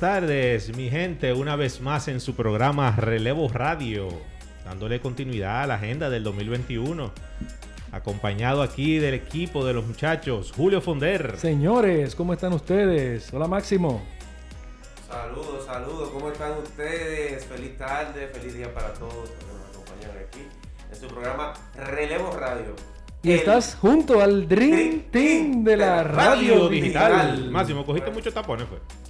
Buenas tardes, mi gente, una vez más en su programa Relevo Radio, dándole continuidad a la agenda del 2021. Acompañado aquí del equipo de los muchachos, Julio Fonder. Señores, ¿cómo están ustedes? Hola Máximo. Saludos, saludos, ¿cómo están ustedes? Feliz tarde, feliz día para todos que nos acompañan aquí en su programa Relevo Radio. Y estás junto al Dream Team de la radio digital. Máximo, cogiste muchos tapones, pues.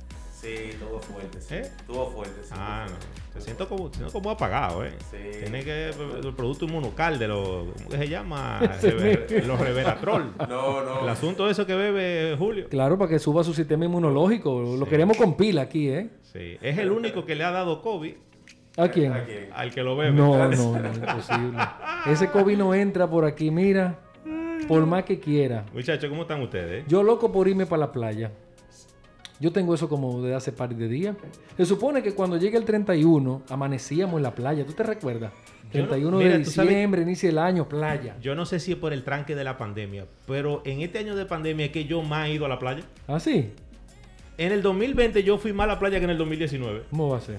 Fuerte, sí. ¿Eh? Estuvo fuerte, sí. Ah, no. Te siento como, siento como apagado, ¿eh? Sí. Tiene que el producto inmunocal de los, ¿cómo que se llama? Rever- los reveratrol. No, no. El asunto de eso que bebe Julio. Claro, para que suba su sistema inmunológico. Lo Sí. queremos con pila aquí, ¿eh? Sí. Es el único que le ha dado COVID ¿A quién? ¿A quién? al que lo bebe. No, no, no, imposible. Ese COVID no entra por aquí, mira. Por más que quiera. Muchachos, ¿cómo están ustedes? Yo loco por irme para la playa. Yo tengo eso como de hace par de días. Se supone que cuando llegue el 31, amanecíamos en la playa. ¿Tú te recuerdas? Yo no- 31 mira, de diciembre, inicio del año, playa. Yo no sé si es por el tranque de la pandemia, pero en este año de pandemia es que yo más he ido a la playa. ¿Ah, sí? En el 2020 yo fui más a la playa que en el 2019. ¿Cómo va a ser?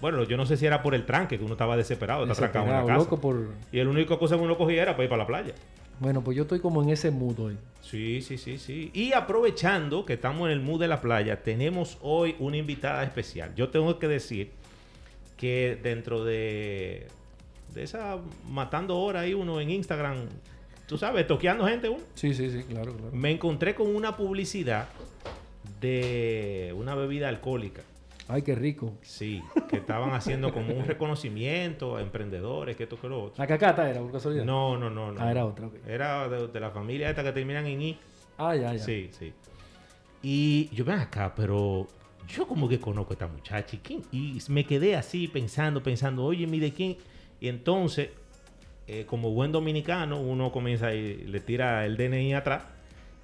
Bueno, yo no sé si era por el tranque, que uno estaba desesperado, está trancado en la Desesperado, casa. loco por... Y el único cosa que uno cogía era para ir para la playa. Bueno, pues yo estoy como en ese mood hoy. Sí, sí, sí, sí. Y aprovechando que estamos en el mood de la playa, tenemos hoy una invitada especial. Yo tengo que decir que dentro de, de esa matando hora ahí uno en Instagram, tú sabes, toqueando gente uno, Sí, sí, sí, claro, claro. me encontré con una publicidad de una bebida alcohólica. Ay, qué rico. Sí, que estaban haciendo como un reconocimiento a emprendedores, que esto que lo otro. La cacata era, por casualidad. No, no, no, no. Ah, era otra, ok. Era de, de la familia esta que terminan en I. Ah, ya, ya. Sí, sí. Y yo ven acá, pero yo como que conozco a esta muchacha. ¿Y, quién? y me quedé así pensando, pensando, oye, mire quién. Y entonces, eh, como buen dominicano, uno comienza y le tira el DNI atrás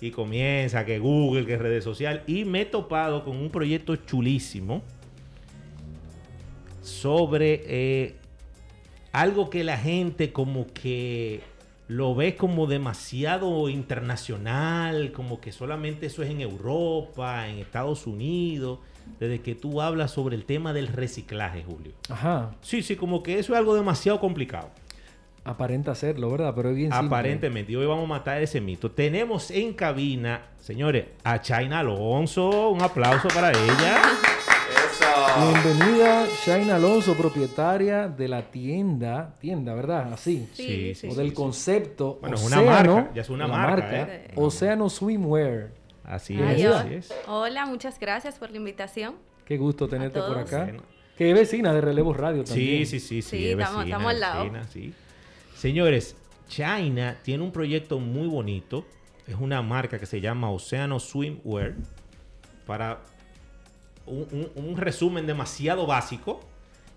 y comienza que Google, que redes sociales. Y me he topado con un proyecto chulísimo sobre eh, algo que la gente como que lo ve como demasiado internacional, como que solamente eso es en Europa, en Estados Unidos, desde que tú hablas sobre el tema del reciclaje, Julio. Ajá. Sí, sí, como que eso es algo demasiado complicado. Aparenta serlo, ¿verdad? Pero es bien simple. Aparentemente, y hoy vamos a matar ese mito. Tenemos en cabina, señores, a China Alonso. Un aplauso para ella. Eso. Bienvenida, Shaina Alonso, propietaria de la tienda, tienda, ¿verdad? Así. Sí, sí, o del concepto Bueno, es una marca, ya es una marca, ¿eh? Océano Swimwear. Así Ay, es, hola. así es. Hola, muchas gracias por la invitación. Qué gusto tenerte por acá. Bueno. Que es vecina de Relevo Radio también. Sí, sí, sí, sí. Sí, es estamos- al lado. vecina, sí. Señores, China tiene un proyecto muy bonito. Es una marca que se llama Océano Swimwear. Para un, un- un resumen demasiado básico.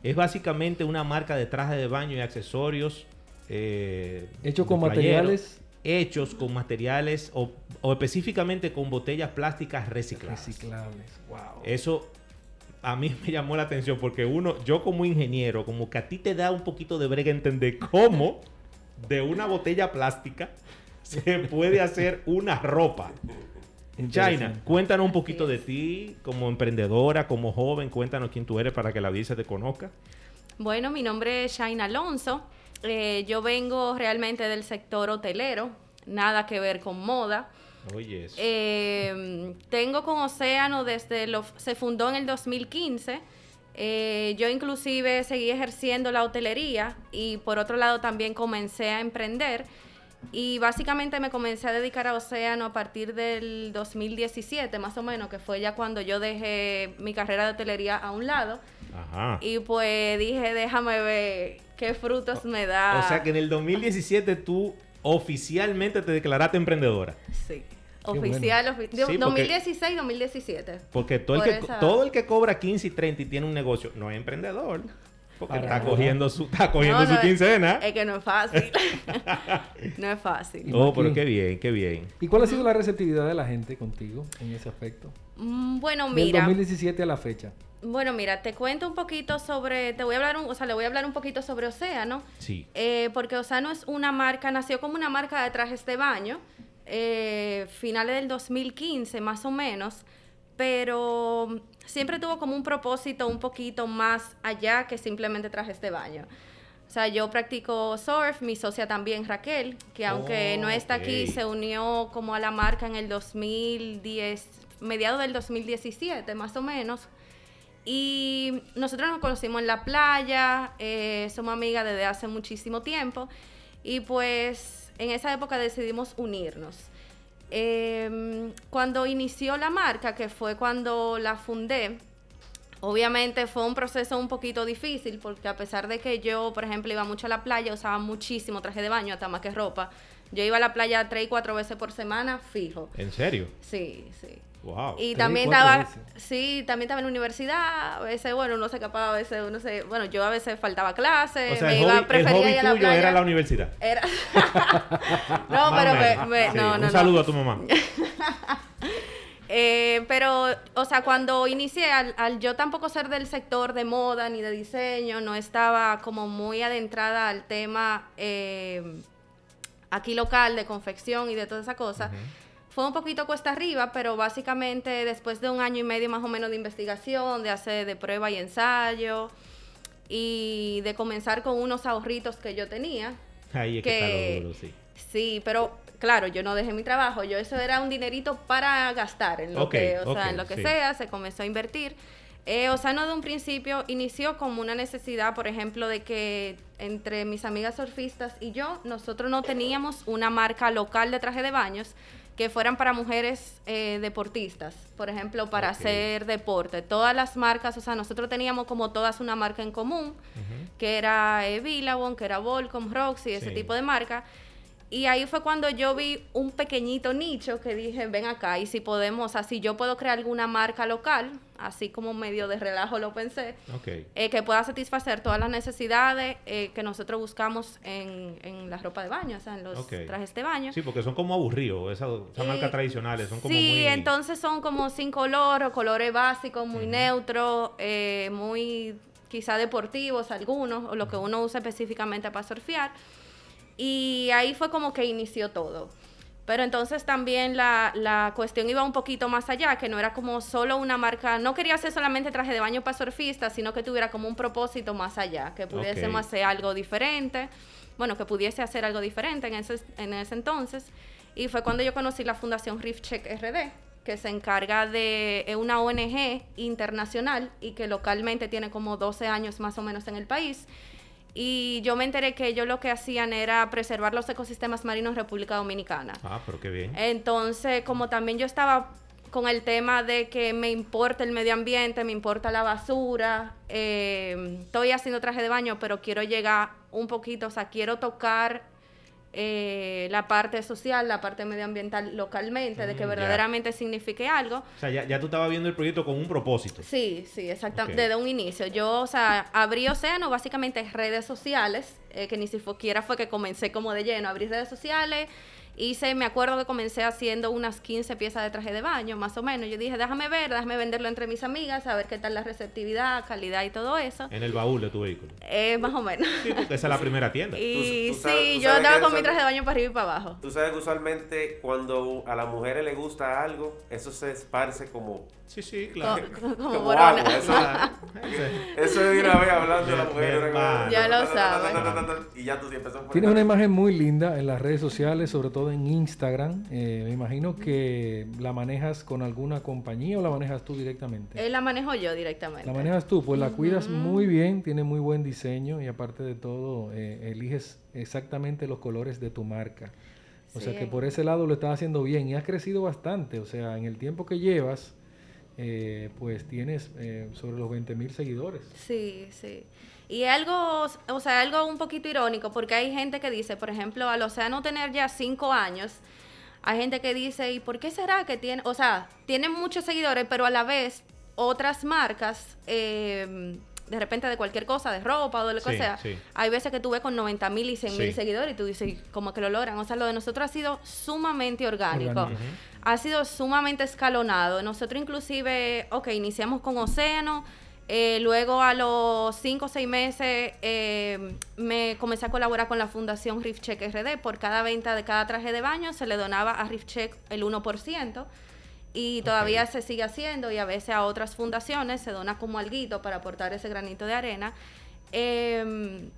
Es básicamente una marca de trajes de baño y accesorios. eh, Hecho con playero, materiales Hechos con materiales o, o específicamente con botellas plásticas recicladas. reciclables. Wow. Eso a mí me llamó la atención porque uno, yo como ingeniero, como que a ti te da un poquito de brega entender cómo de una botella plástica se puede hacer una ropa. China, cuéntanos un poquito de ti como emprendedora, como joven, cuéntanos quién tú eres para que la audiencia te conozca. Bueno, mi nombre es Shaina Alonso. Eh, yo vengo realmente del sector hotelero, nada que ver con moda. Oye. Eh, tengo con Océano desde lo se fundó en el 2015. Eh, yo inclusive seguí ejerciendo la hotelería y por otro lado también comencé a emprender y básicamente me comencé a dedicar a Océano a partir del 2017 más o menos, que fue ya cuando yo dejé mi carrera de hotelería a un lado Ajá. y pues dije déjame ver qué frutos me da. O sea que en el 2017 tú oficialmente te declaraste emprendedora. Sí. Oficial, ofi- Sí, porque- 2016, 2017. Porque todo el, que, esa- todo el que cobra 15 y 30 y tiene un negocio no es emprendedor. Porque está cogiendo su, está cogiendo No, su no, quincena. Es que no es fácil. no es fácil. Oh, pero qué bien, qué bien. ¿Y cuál ha sido la receptividad de la gente contigo en ese aspecto? Mm, Bueno, Del mira. 2017 a la fecha. Bueno, mira, te cuento un poquito sobre, te voy a hablar, un- o sea, le voy a hablar un poquito sobre Océano, Sí. eh, porque Océano es una marca, nació como una marca de trajes de baño, eh, finales del 2015 más o menos, pero siempre tuvo como un propósito un poquito más allá que simplemente trajes de baño. O sea, yo practico surf, mi socia también Raquel, que aunque no está aquí, se unió como a la marca en el 2010, mediados del 2017 más o menos. Y nosotros nos conocimos en la playa, eh, somos amigas desde hace muchísimo tiempo y pues en esa época decidimos unirnos. Em, cuando inició la marca, que fue cuando la fundé, obviamente fue un proceso un poquito difícil porque a pesar de que yo, por ejemplo, iba mucho a la playa, usaba muchísimo traje de baño, hasta más que ropa. Yo iba a la playa tres y cuatro veces por semana, fijo. ¿En serio? Sí, sí. Wow. Y también estaba, veces. sí, también estaba en la universidad, a veces, bueno, uno se escapaba, a veces uno se, bueno, yo a veces faltaba clase, o sea, me el iba, hobby, el prefería hobby ir a la tuyo playa. era la universidad. Era- no, Más pero me, me- Sí, no, no, Un no. saludo a tu mamá. Eh, pero, o sea, cuando inicié, al, al yo tampoco ser del sector de moda ni de diseño, no estaba como muy adentrada al tema eh, aquí local de confección y de toda esa cosa. Fue un poquito cuesta arriba, pero básicamente después de un año y medio más o menos de investigación, de hacer de prueba y ensayo y de comenzar con unos ahorritos que yo tenía, Ahí es que, que- duro, sí. Sí, pero claro, yo no dejé mi trabajo, yo eso era un dinerito para gastar en lo que, o sea, ok, en lo que sí. sea, se comenzó a invertir. Eh, o sea, no de un principio inició como una necesidad, por ejemplo, de que entre mis amigas surfistas y yo, nosotros no teníamos una marca local de traje de baños que fueran para mujeres eh, deportistas, por ejemplo, para hacer deporte. Todas las marcas, o sea, nosotros teníamos como todas una marca en común, que era eh, Billabong, que era Volcom, Roxy, ese Sí. tipo de marca. Y ahí fue cuando yo vi un pequeñito nicho que dije, ven acá, y si podemos, o sea, si yo puedo crear alguna marca local, así como medio de relajo lo pensé, eh, que pueda satisfacer todas las necesidades eh, que nosotros buscamos en, en la ropa de baño, o sea, en los Ok. trajes de baño. Sí, porque son como aburridos, esas, esas Eh, marcas tradicionales, son como sí, muy... entonces son como sin color o colores básicos, muy neutros, eh, muy quizá deportivos algunos, o lo que uno usa específicamente para surfear. Y ahí fue como que inició todo. Pero entonces también la, la cuestión iba un poquito más allá, que no era como solo una marca, no quería hacer solamente traje de baño para surfistas, sino que tuviera como un propósito más allá, que pudiésemos Ok. hacer algo diferente, bueno, que pudiese hacer algo diferente en ese, en ese entonces. Y fue cuando yo conocí la Fundación Reef Check RD, que se encarga de es una ONG internacional y que localmente tiene como 12 años más o menos en el país. Y yo me enteré que ellos lo que hacían era preservar los ecosistemas marinos en República Dominicana. Ah, pero qué bien. Entonces, como también yo estaba con el tema de que me importa el medio ambiente, me importa la basura, eh, estoy haciendo traje de baño, pero quiero llegar un poquito, o sea, quiero tocar eh, la parte social, la parte medioambiental localmente, de Mm, que ya. verdaderamente signifique algo. O sea, ya, ya tú estabas viendo el proyecto con un propósito. Sí, sí, exactamente. Desde un inicio. Yo, o sea, abrí Océano básicamente redes sociales, eh, que ni siquiera fue que comencé como de lleno. Abrí redes sociales, hice, me acuerdo que comencé haciendo unas 15 piezas de traje de baño, más o menos. Yo dije, déjame ver, déjame venderlo entre mis amigas, a ver qué tal la receptividad, calidad y todo eso. En el baúl de tu vehículo. Eh, más o menos. Sí, porque esa es la primera tienda. Y Tú- tú sabes- sí, tú yo andaba que con mi traje de baño para arriba y para abajo. Tú sabes que usualmente cuando a las mujeres les gusta algo, eso se esparce como, Sí, sí, Co- claro. como como borona. agua. Eso, eso es de una vez hablando de la mujer. Mi hermano. Ya lo sabes. Y ya tú Tienes una imagen muy linda en las redes sociales, sobre todo en Instagram. Eh, me imagino que la manejas con alguna compañía o la manejas tú directamente. Eh, la manejo yo directamente. La manejas tú, pues la cuidas muy bien, tiene muy buen diseño y aparte de todo, eh, eliges exactamente los colores de tu marca. O sea que por ese lado lo estás haciendo bien y has crecido bastante. O sea, en el tiempo que llevas, eh, pues tienes eh, sobre los 20 mil seguidores. Sí, sí. Y algo, o sea, algo un poquito irónico, porque hay gente que dice, por ejemplo, al Océano tener ya cinco años, Hay gente que dice, ¿y por qué será que tiene, o sea, tienen muchos seguidores, pero a la vez otras marcas, eh, de repente de cualquier cosa, de ropa o de lo que Sí, sea, sí. hay veces que tú ves con 90 mil y 100 mil Sí. seguidores y tú dices, "¿Y ¿cómo que lo logran? O sea, lo de nosotros ha sido sumamente orgánico. Orgánico. Ha sido sumamente escalonado. Nosotros inclusive, ok, iniciamos con Océano, eh, luego a los 5 o 6 meses eh, me comencé a colaborar con la Fundación Riff Check RD. Por cada venta de cada traje de baño se le donaba a Riff Check el 1%. Y todavía se sigue haciendo y a veces a otras fundaciones se dona como alguito para aportar ese granito de arena. Em,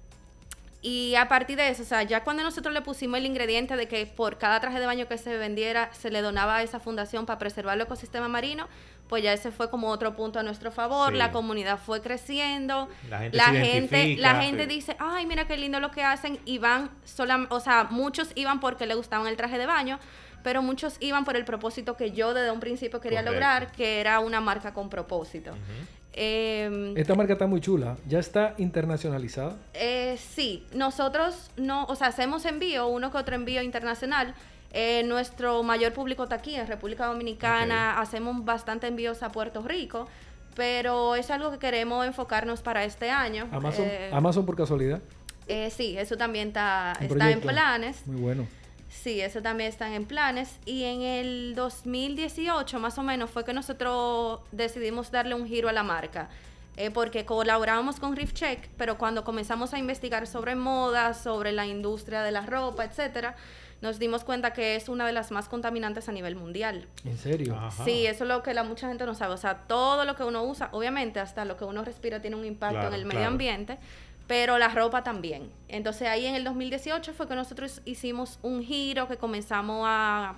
y a partir de eso, o sea, ya cuando nosotros le pusimos el ingrediente de que por cada traje de baño que se vendiera se le donaba a esa fundación para preservar el ecosistema marino, pues ya ese fue como otro punto a nuestro favor. Sí. La comunidad fue creciendo. La gente la gente, la gente sí. dice, ay, mira qué lindo lo que hacen. Y van solam- o sea, muchos iban porque le gustaban el traje de baño, pero muchos iban por el propósito que yo desde un principio quería Correcto. lograr, que era una marca con propósito. Em, Esta marca está muy chula. Ya está internacionalizada. eh, sí, nosotros no, o sea, hacemos envío, uno que otro envío internacional. Eh, nuestro mayor público está aquí, en República Dominicana. Hacemos bastante envíos a Puerto Rico, pero es algo que queremos enfocarnos para este año. Amazon, Eh, Amazon por casualidad. eh, sí, eso también está, está en planes. Muy bueno. Sí, eso también está en planes. Y en el 2018, más o menos, fue que nosotros decidimos darle un giro a la marca. eh, porque colaborábamos con Riff Check, pero cuando comenzamos a investigar sobre moda, sobre la industria de la ropa, etcétera, nos dimos cuenta que es una de las más contaminantes a nivel mundial. En serio. Ajá. Sí, eso es lo que la mucha gente no sabe. O sea, todo lo que uno usa, obviamente, hasta lo que uno respira tiene un impacto Claro, en el medio claro. ambiente, pero la ropa también. Entonces ahí en el 2018 fue que nosotros hicimos un giro, que comenzamos a,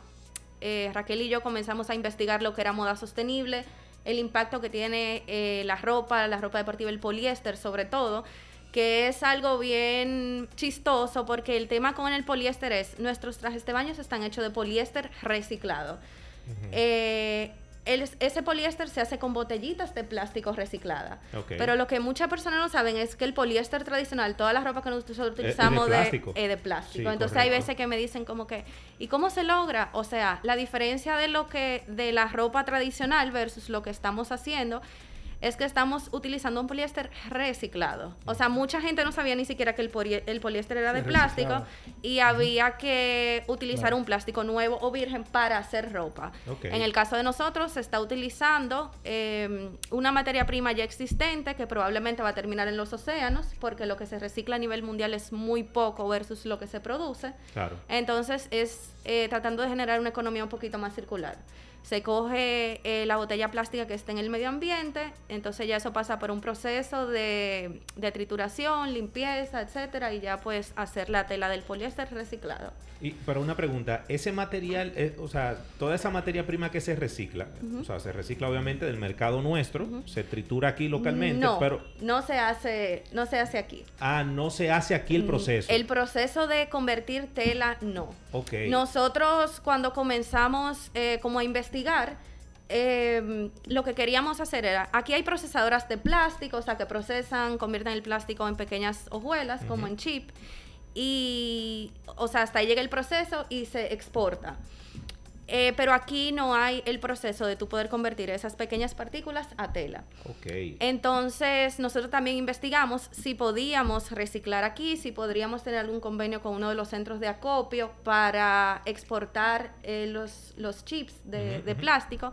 eh, Raquel y yo comenzamos a investigar lo que era moda sostenible, el impacto que tiene eh, la ropa, la ropa deportiva, el poliéster sobre todo que es algo bien chistoso porque el tema con el poliéster es nuestros trajes de baño están hechos de poliéster reciclado. Eh, el- ese poliéster se hace con botellitas de plástico reciclada. Pero lo que muchas personas no saben es que el poliéster tradicional, toda la ropa que nosotros de utilizamos de, plástico. eh, de plástico. Sí, Entonces hay veces que me dicen como que, ¿y cómo se logra? O sea, la diferencia de lo que de la ropa tradicional versus lo que estamos haciendo es que estamos utilizando un poliéster reciclado. O sea, mucha gente no sabía ni siquiera que el, poli- el poliéster era de plástico y había que utilizar Claro. un plástico nuevo o virgen para hacer ropa. En el caso de nosotros se está utilizando eh, una materia prima ya existente que probablemente va a terminar en los océanos porque lo que se recicla a nivel mundial es muy poco versus lo que se produce. Claro. Entonces es eh, tratando de generar una economía un poquito más circular. Se coge eh, la botella plástica que está en el medio ambiente, entonces ya eso pasa por un proceso de, de trituración, limpieza, etcétera, y ya pues hacer la tela del poliéster reciclado. Y, pero una pregunta, ese material, eh, o sea, toda esa materia prima que se recicla, o sea, se recicla obviamente del mercado nuestro, se tritura aquí localmente, no, pero no se hace, no se hace aquí. ah, no se hace aquí el proceso. El proceso de convertir tela, no. ok. Nosotros cuando comenzamos eh, como a investigar, eh, lo que queríamos hacer era, aquí hay procesadoras de plástico, o sea, que procesan, convierten el plástico en pequeñas hojuelas, como en chip, y, o sea, hasta ahí llega el proceso y se exporta. Eh, pero aquí no hay el proceso de tú poder convertir esas pequeñas partículas a tela. Ok. Entonces, nosotros también investigamos si podíamos reciclar aquí, si podríamos tener algún convenio con uno de los centros de acopio para exportar eh, los, los chips de, de plástico,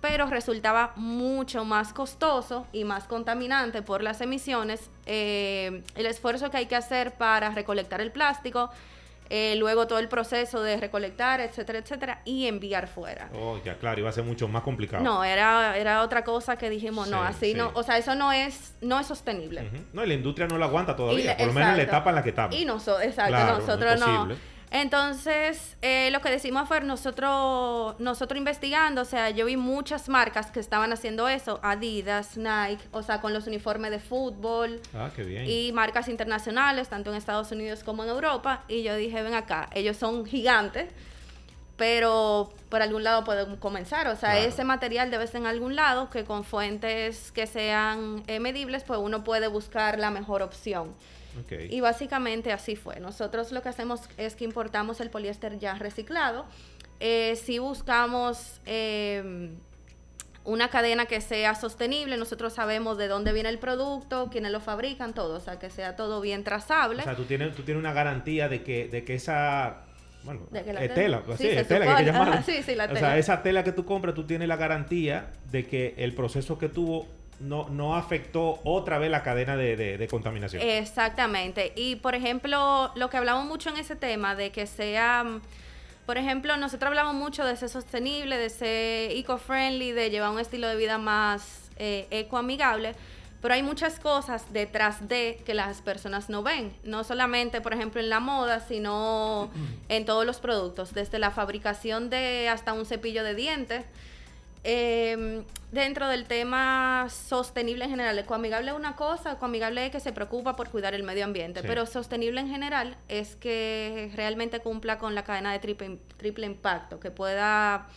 pero resultaba mucho más costoso y más contaminante por las emisiones. eh, el esfuerzo que hay que hacer para recolectar el plástico, eh, luego todo el proceso de recolectar, etcétera, etcétera, y enviar fuera. Oh, ya, claro, iba a ser mucho más complicado. No, era, era otra cosa que dijimos, no, Sí, así sí. no, o sea, eso no es, no es sostenible. No, y la industria no la aguanta todavía, la- por lo menos en la etapa en la que estamos. Y nosotros, exacto, Claro, nosotros no. Entonces, eh, lo que decimos fue nosotros, nosotros investigando, o sea, yo vi muchas marcas que estaban haciendo eso, Adidas, Nike, o sea, con los uniformes de fútbol Ah, qué bien. y marcas internacionales, tanto en Estados Unidos como en Europa, y yo dije, ven acá, ellos son gigantes, pero por algún lado podemos comenzar, o sea, Claro. ese material debe estar en algún lado que con fuentes que sean eh, medibles, pues uno puede buscar la mejor opción. Y básicamente así fue. Nosotros lo que hacemos es que importamos el poliéster ya reciclado eh, sí buscamos eh, una cadena que sea sostenible. Nosotros sabemos de dónde viene el producto, quiénes lo fabrican, todo. O sea, que sea todo bien trazable. O sea, tú tienes, tú tienes una garantía de que, de que esa bueno, De que la es tela- tela, sí, sí, es tela que hay que. Ajá, sí, sí, la O tela. sea, esa tela que tú compras, tú tienes la garantía de que el proceso que tuvo no, no afectó otra vez la cadena de, de- de contaminación. Exactamente. Y por ejemplo, lo que hablamos mucho en ese tema de que sea, mm, por ejemplo, nosotros hablamos mucho de ser sostenible, de ser eco-friendly, de llevar un estilo de vida más eh, ecoamigable. Pero hay muchas cosas detrás de que las personas no ven. No solamente, por ejemplo, en la moda, sino en todos los productos. Desde la fabricación de hasta un cepillo de dientes. Eh, dentro del tema sostenible en general, ecoamigable es una cosa, ecoamigable es que se preocupa por cuidar el medio ambiente, Sí. pero sostenible en general es que realmente cumpla con la cadena de triple, triple impacto, que pueda,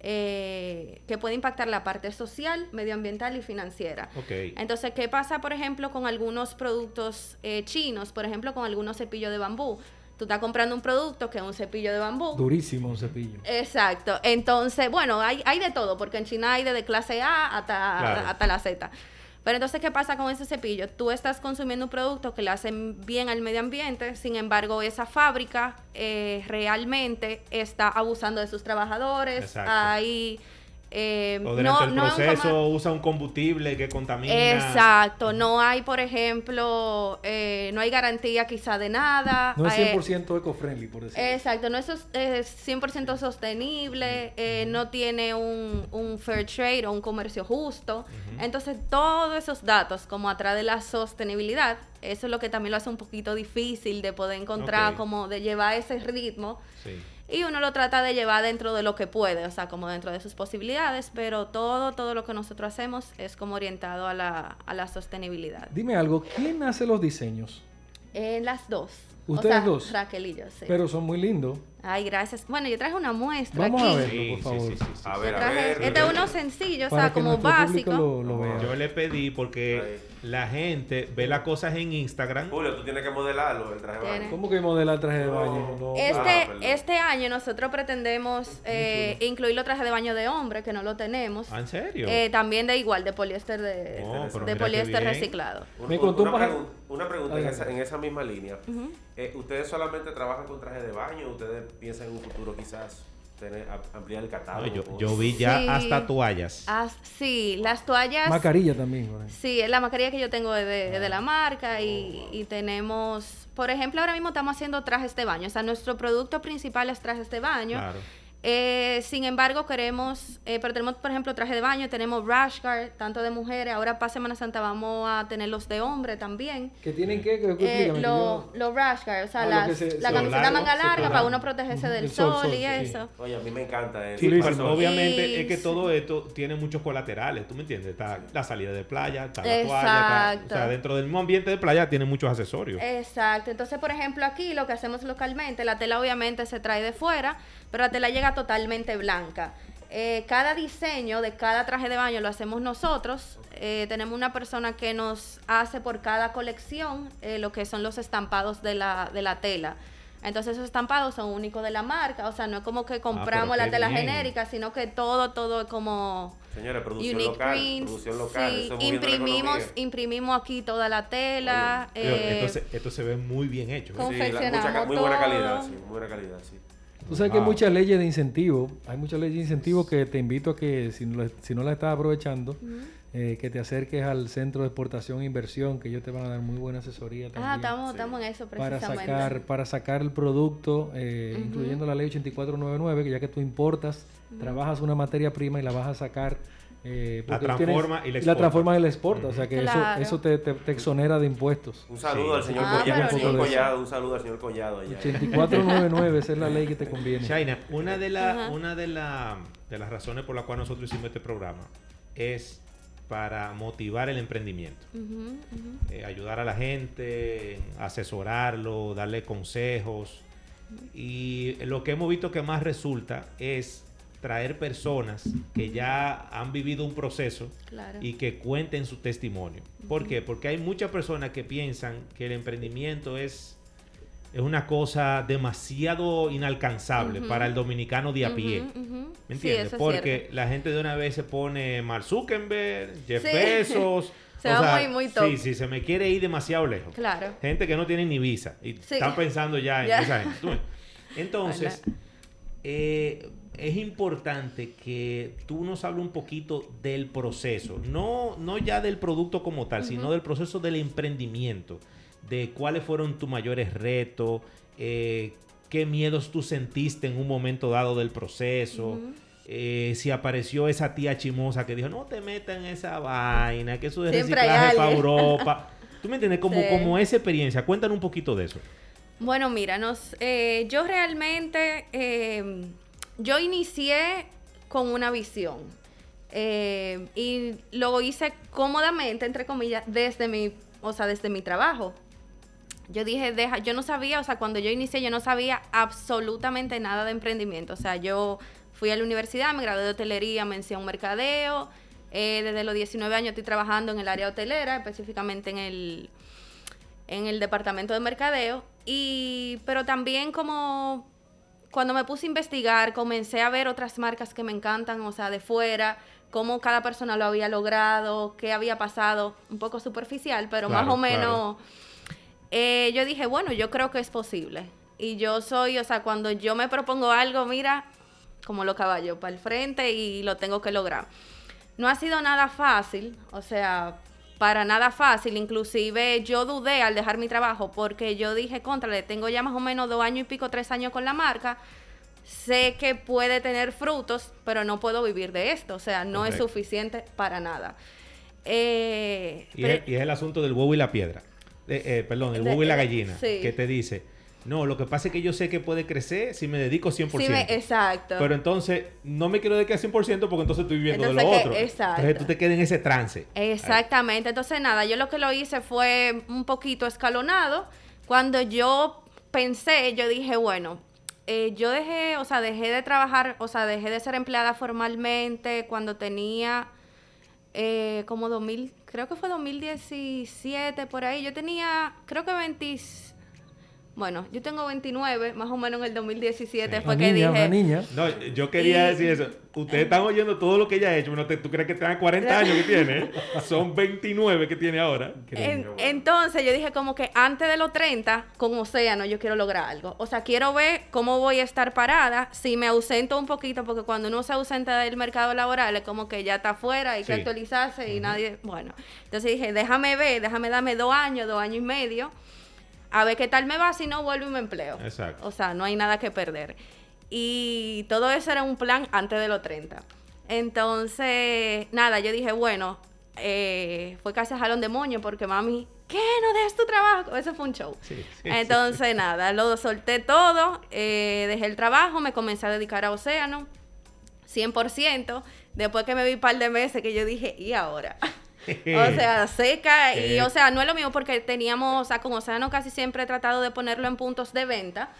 eh, que pueda impactar la parte social, medioambiental y financiera. ok. Entonces, ¿qué pasa, por ejemplo, con algunos productos eh, chinos? Por ejemplo, con algunos cepillos de bambú. Tú estás comprando un producto que es un cepillo de bambú. Durísimo un cepillo. Exacto. Entonces, bueno, hay, hay de todo, porque en China hay desde clase A hasta, Claro. hasta la Z. Pero entonces, ¿qué pasa con ese cepillo? Tú estás consumiendo un producto que le hace bien al medio ambiente, sin embargo, esa fábrica eh, realmente está abusando de sus trabajadores. Exacto. Hay... eh, o durante no- el no proceso coma- usa un combustible que contamina. Exacto, no hay, por ejemplo, eh, no hay garantía quizá de nada. No es eh, 100% eco-friendly, por decirlo. Exacto, no es, es 100% sostenible, eh, no tiene un, un fair trade o un comercio justo. Entonces, todos esos datos, como atrás de la sostenibilidad, eso es lo que también lo hace un poquito difícil de poder encontrar, como de llevar ese ritmo. Sí. Y uno lo trata de llevar dentro de lo que puede, o sea, como dentro de sus posibilidades, pero todo, todo lo que nosotros hacemos es como orientado a la, a la sostenibilidad. Dime algo, ¿quién hace los diseños? En las dos. ¿Ustedes o sea, dos? Raquel y yo, sí. Pero son muy lindos. Ay, gracias. Bueno, yo traje una muestra Vamos aquí. a verlo, por sí, favor. sí, sí, sí. A Yo ver, a ver. este es uno sencillo, o sea, como básico. lo, lo. Yo le pedí porque la gente ve las cosas en Instagram. Julio, tú tienes que modelarlo, el traje de baño. ¿Cómo que modelar traje de baño? No. Este, Ah, este año nosotros pretendemos eh, incluir los trajes de baño de hombre, que no lo tenemos. Ah, ¿En serio? Eh, también de igual, de poliéster de, Oh, de poliéster reciclado. Un- Me contó un una, pregun- una pregunta en esa, en esa misma línea. Eh, ¿Ustedes solamente trabajan con trajes de baño? ¿Ustedes piensan en un futuro quizás tener, ampliar el No, catálogo? yo, con- yo vi ya Sí. hasta toallas. Ah, sí, las toallas. Mascarilla también. ahí. Sí, es la mascarilla que yo tengo es de, de la marca y, y tenemos, por ejemplo, ahora mismo estamos haciendo trajes de baño. O sea, nuestro producto principal es trajes de baño. Claro. Eh, sin embargo, queremos, eh, pero tenemos, por ejemplo, traje de baño, tenemos rash guard, tanto de mujeres. Ahora para Semana Santa vamos a tener los de hombre también. ¿Que tienen que Eh, Explícame, que Los yo- rash guard, o sea, Ah, las- se- la se- camiseta largo, manga larga para uno protegerse del El sol, sol, sol, y sí. eso. Oye, a mí me encanta eso. Sí, pero obviamente Y- es que todo esto tiene muchos colaterales, ¿tú me entiendes? Está la salida de playa, está la toalla, está- Exacto. o sea, dentro del mismo ambiente de playa tiene muchos accesorios. Exacto. Entonces, por ejemplo, aquí lo que hacemos localmente, la tela obviamente se trae de fuera, pero la tela llega totalmente blanca. Eh, cada diseño de cada traje de baño lo hacemos nosotros. Eh, tenemos una persona que nos hace por cada colección eh, lo que son los estampados de la, de la tela. Entonces esos estampados son únicos de la marca, o sea, no es como que compramos pero la tela bien. genérica, sino que todo, todo es como Señores, producción unique local. prints. Producción local. sí, eso imprimimos, imprimimos aquí toda la tela. Pero eh, esto, se, esto se ve muy bien hecho. ¿eh? Sí, la- mucha muy buena calidad, sí, muy buena calidad, sí. Tú sabes que hay Wow. muchas leyes de incentivo. Hay muchas leyes de incentivo que te invito a que, si no, la- si no la estás aprovechando, eh, que te acerques al Centro de Exportación e Inversión, que ellos te van a dar muy buena asesoría también. Ah, estamos, Sí. estamos en eso para precisamente. sacar, para sacar el producto, eh, incluyendo la ley 8499, que ya que tú importas, trabajas una materia prima y la vas a sacar. Eh, La tú tienes- transforma y la transformas y la exporta. O sea que Claro. eso, eso te, te- te exonera de impuestos. Un saludo Sí. al señor Ah, Collado, pero señor. Collado, un saludo al señor Collado allá. 8499, esa es la ley que te conviene. Shaina, una de la, una de, la, de las razones por las cuales nosotros hicimos este programa es para motivar el emprendimiento. Eh, ayudar a la gente, asesorarlo, darle consejos. Y lo que hemos visto que más resulta es traer personas que ya han vivido un proceso Claro. y que cuenten su testimonio. ¿Por qué? Porque hay muchas personas que piensan que el emprendimiento es es una cosa demasiado inalcanzable para el dominicano de a pie. ¿Me entiendes? Porque cierto. la gente de una vez se pone Mark Zuckerberg, Jeff Sí. Bezos. Se va sea, muy, muy top. Sí, sí, se me quiere ir demasiado lejos. Claro. Gente que no tiene ni visa y Sí. están pensando ya en Ya. esa gente. Entonces, eh, es importante que tú nos hables un poquito del proceso, no, no ya del producto como tal, sino del proceso del emprendimiento, de cuáles fueron tus mayores retos, eh, qué miedos tú sentiste en un momento dado del proceso. eh, si apareció esa tía chimosa que dijo, no te metas en esa vaina, que eso de Siempre reciclaje para. Europa. ¿Tú me entiendes? Como, Sí. como esa experiencia. Cuéntanos un poquito de eso. Bueno, mira, nos, eh, yo realmente, eh, yo inicié con una visión eh, y lo hice cómodamente, entre comillas, desde mi, o sea, desde mi trabajo. Yo dije, deja, yo no sabía, o sea, cuando yo inicié, yo no sabía absolutamente nada de emprendimiento. O sea, yo fui a la universidad, me gradué de hotelería, mención mercadeo. eh, desde los 19 años estoy trabajando en el área hotelera, específicamente en el, en el departamento de mercadeo. Y, pero también como cuando me puse a investigar, comencé a ver otras marcas que me encantan, o sea, de fuera, cómo cada persona lo había logrado, qué había pasado, un poco superficial, pero Claro, más o claro. menos, eh, yo dije, bueno, yo creo que es posible. Y yo soy, o sea, cuando yo me propongo algo, mira, como los caballos, para el frente y lo tengo que lograr. No ha sido nada fácil, o sea, para nada fácil. Inclusive yo dudé al dejar mi trabajo porque yo dije, contra, le tengo ya más o menos dos años y pico, tres años con la marca. Sé que puede tener frutos, pero no puedo vivir de esto. O sea, no es suficiente para nada. Eh, Y, pero- es, y es el asunto del huevo y la piedra. Eh, eh, perdón, el De- huevo y la eh, gallina. sí. Que te dice, no, lo que pasa es que yo sé que puede crecer si me dedico 100%. sí me- exacto. Pero entonces, no me quiero dedicar 100% porque entonces estoy viviendo de lo que- otro. exacto. Entonces tú te quedas en ese trance. Exactamente. Entonces, nada, yo lo que lo hice fue un poquito escalonado. Cuando yo pensé, yo dije, bueno, eh, yo dejé, o sea, dejé de trabajar, o sea, dejé de ser empleada formalmente cuando tenía eh, como 2000, creo que fue 2017, por ahí. Yo tenía, creo que 20, bueno, yo tengo 29, más o menos en el 2017 Sí. fue Una que niña, dije... una niña. No, yo quería Y- decir eso. Ustedes están oyendo todo lo que ella ha hecho. Bueno, te- ¿Tú crees que tenga 40 años que tiene? Son 29 que tiene ahora. En- entonces yo dije como que antes de los 30, con Océano, yo quiero lograr algo. O sea, quiero ver cómo voy a estar parada. Si me ausento un poquito, porque cuando uno se ausenta del mercado laboral, es como que ya está afuera, hay que Sí. actualizarse y nadie... Bueno, entonces dije, déjame ver, déjame darme dos años, dos años y medio, a ver qué tal me va, si no vuelvo y me empleo. Exacto. O sea, no hay nada que perder. Y todo eso era un plan antes de los 30. Entonces, nada, yo dije, bueno, eh, fue casi a jalón de moño porque mami, ¿qué? No dejes tu trabajo. Eso fue un show. Sí, sí, Entonces, nada, lo solté todo, eh, dejé el trabajo, me comencé a dedicar a Océano, 100%. Después que me vi un par de meses que yo dije, ¿y ahora? O sea, seca y, Eh. o sea, no es lo mismo porque teníamos, o sea, con Océano casi siempre he tratado de ponerlo en puntos de venta,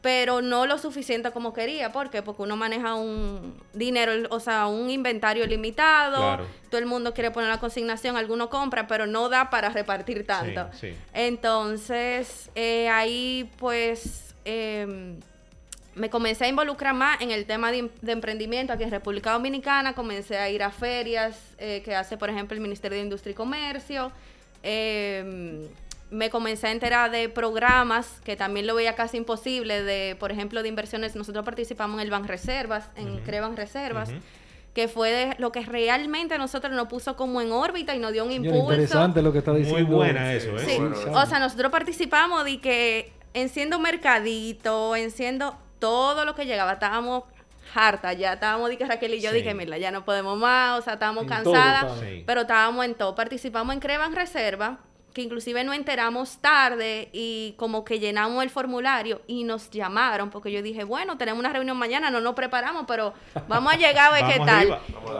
pero no lo suficiente como quería. ¿Por qué? Porque uno maneja un dinero, o sea, un inventario limitado, Claro. todo el mundo quiere poner la consignación, alguno compra, pero no da para repartir tanto. Sí, sí. Entonces, eh, ahí pues eh, me comencé a involucrar más en el tema de, de emprendimiento aquí en República Dominicana, comencé a ir a ferias eh, que hace, por ejemplo, el Ministerio de Industria y Comercio. Eh, me comencé a enterar de programas que también lo veía casi imposible, de, por ejemplo, de inversiones. Nosotros participamos en el Banreservas, en Ujú. Creban Reservas, que fue de lo que realmente a nosotros nos puso como en órbita y nos dio un Señor, impulso. interesante lo que está Muy diciendo. buena eso, ¿eh? Sí, Bueno, o sea, nosotros participamos de que enciendo mercadito, enciendo todo lo que llegaba, estábamos hartas ya, estábamos de que Raquel y yo Sí. dije, mira, ya no podemos más, o sea, estábamos En cansadas. Sí. pero estábamos en todo, participamos en Creban Reserva, que inclusive nos enteramos tarde y como que llenamos el formulario y nos llamaron, porque yo dije, bueno, tenemos una reunión mañana, no nos preparamos, pero vamos a llegar a ver qué tal.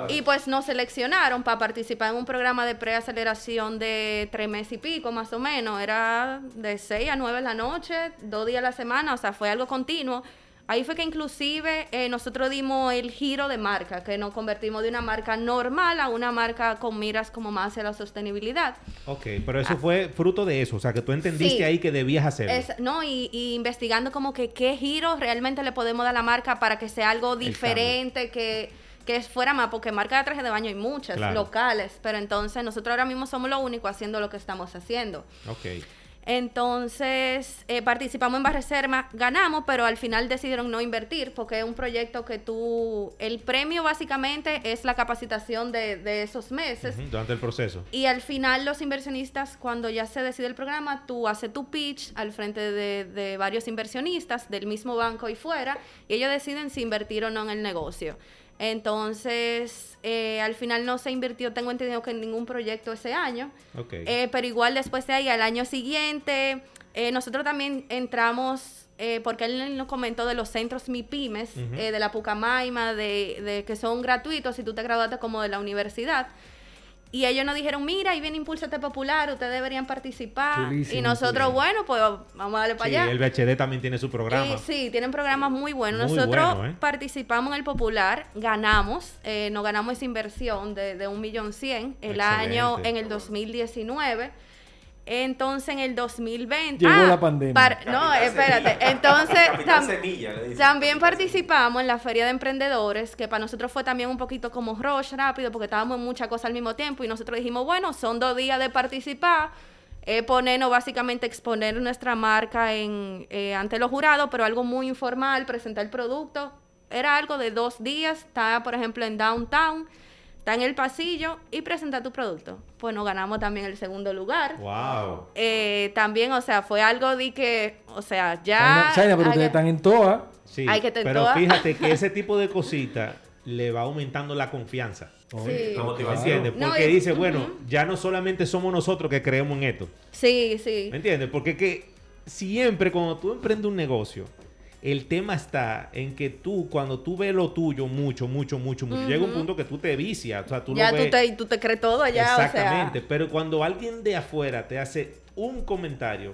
Y pues nos seleccionaron para participar en un programa de preaceleración de tres meses y pico, más o menos. Era de 6 a 9 de la noche, dos días a la semana, o sea, fue algo continuo. Ahí fue que inclusive eh, nosotros dimos el giro de marca, que nos convertimos de una marca normal a una marca con miras como más hacia la sostenibilidad. Ok, pero eso fue fruto de eso, o sea, que tú entendiste Sí. ahí que debías hacerlo. Es- no, y, y investigando como que qué giro realmente le podemos dar a la marca para que sea algo diferente, que, que fuera más, porque marca de traje de baño hay muchas, Claro. locales, pero entonces nosotros ahora mismo somos lo único haciendo lo que estamos haciendo. Ok. Entonces, eh, participamos en Barreserma, ganamos, pero al final decidieron no invertir porque es un proyecto que tú, el premio básicamente es la capacitación de, de esos meses. Durante el proceso. Y al final los inversionistas, cuando ya se decide el programa, tú haces tu pitch al frente de, de varios inversionistas del mismo banco y fuera, y ellos deciden si invertir o no en el negocio. Entonces, eh, al final no se invirtió, tengo entendido que en ningún proyecto ese año, Ok. eh, pero igual después de ahí, al año siguiente, eh, nosotros también entramos, eh, porque él nos comentó de los centros MIPIMES, eh, de la Pucamaima, de, de que son gratuitos si tú te graduaste como de la universidad. Y ellos nos dijeron, mira, ahí viene Impulsate Popular, ustedes deberían participar. Chulísimo, y nosotros, chulísimo. bueno, pues vamos a darle para sí, allá. el BHD también tiene su programa. Eh, sí, tienen programas muy buenos. Muy Nosotros bueno, ¿eh? participamos en el Popular, ganamos, eh, nos ganamos esa inversión de, de un millón cien el año en el 2019. Entonces en el 2020... Llegó la pandemia. par- no, espérate. Semilla. Entonces Capital tam- Semilla, le dicen. también participamos en la Feria de Emprendedores, que para nosotros fue también un poquito como rush rápido, porque estábamos en muchas cosas al mismo tiempo y nosotros dijimos, bueno, son dos días de participar, eh, ponernos básicamente exponer nuestra marca en, eh, ante los jurados, pero algo muy informal, presentar el producto. Era algo de dos días, está por ejemplo en Downtown, está en el pasillo y presenta tu producto. Pues nos ganamos también el segundo lugar. Wow. Eh, también, o sea, fue algo de que, o sea, ya... China, China, pero ustedes que- están en TOA. Sí, Hay que te pero toa. fíjate que ese tipo de cositas le va aumentando la confianza. Sí. La ¿Me motivación. entiendes? No, Porque y- dice, bueno, ya no solamente somos nosotros que creemos en esto. Sí, sí. ¿Me entiendes? Porque que siempre cuando tú emprendes un negocio, el tema está en que tú, cuando tú ves lo tuyo mucho, mucho, mucho, mucho, llega un punto que tú te vicias. O sea, tú ya lo tú ves. te, tú te crees todo o sea. Exactamente. Pero cuando alguien de afuera te hace un comentario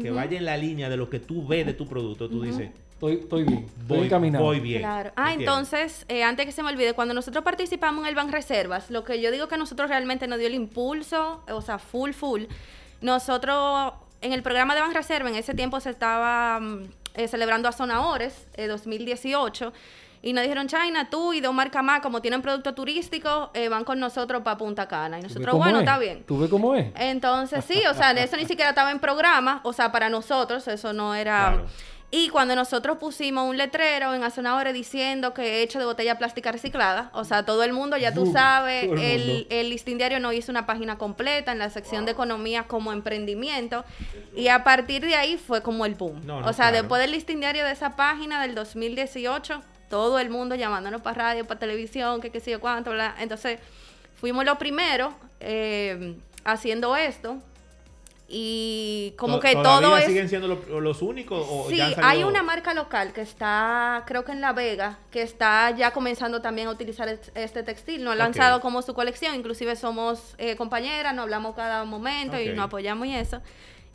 que vaya en la línea de lo que tú ves de tu producto, tú dices, Estoy, estoy bien. Estoy voy, encaminado. voy bien. Claro. Ah, entonces, eh, antes que se me olvide, cuando nosotros participamos en el Ban Reservas, lo que yo digo que nosotros realmente nos dio el impulso, o sea, full, full. Nosotros, en el programa de Ban Reserva, en ese tiempo se estaba mm, eh, celebrando a Zonaores, eh, 2018. Y nos dijeron, China, tú y dos marcas más, como tienen producto turístico, eh, van con nosotros para Punta Cana. Y ¿Tú ves nosotros, bueno, es? está bien. ¿Tú ves cómo es? Entonces, sí, o sea, eso ni siquiera estaba en programa, o sea, para nosotros eso no era... Claro. Y cuando nosotros pusimos un letrero en Azonadores diciendo que hecho de botella plástica reciclada, o sea, todo el mundo, ya tú Uh, sabes, el el, el listín diario nos hizo una página completa en la sección de economía como emprendimiento, y a partir de ahí fue como el boom. No, no, o sea, claro. después del listín diario de esa página del 2018, todo el mundo llamándonos para radio, para televisión, que qué sé yo cuánto, bla. Entonces, fuimos los primeros eh, haciendo esto. Y como que ¿todavía todo es... siguen siendo lo- los únicos o Sí, ya han hay una marca local que está, creo que en La Vega, que está ya comenzando también a utilizar es- este textil. Nos ha lanzado como su colección, inclusive somos eh, compañeras, nos hablamos cada momento y nos apoyamos y eso.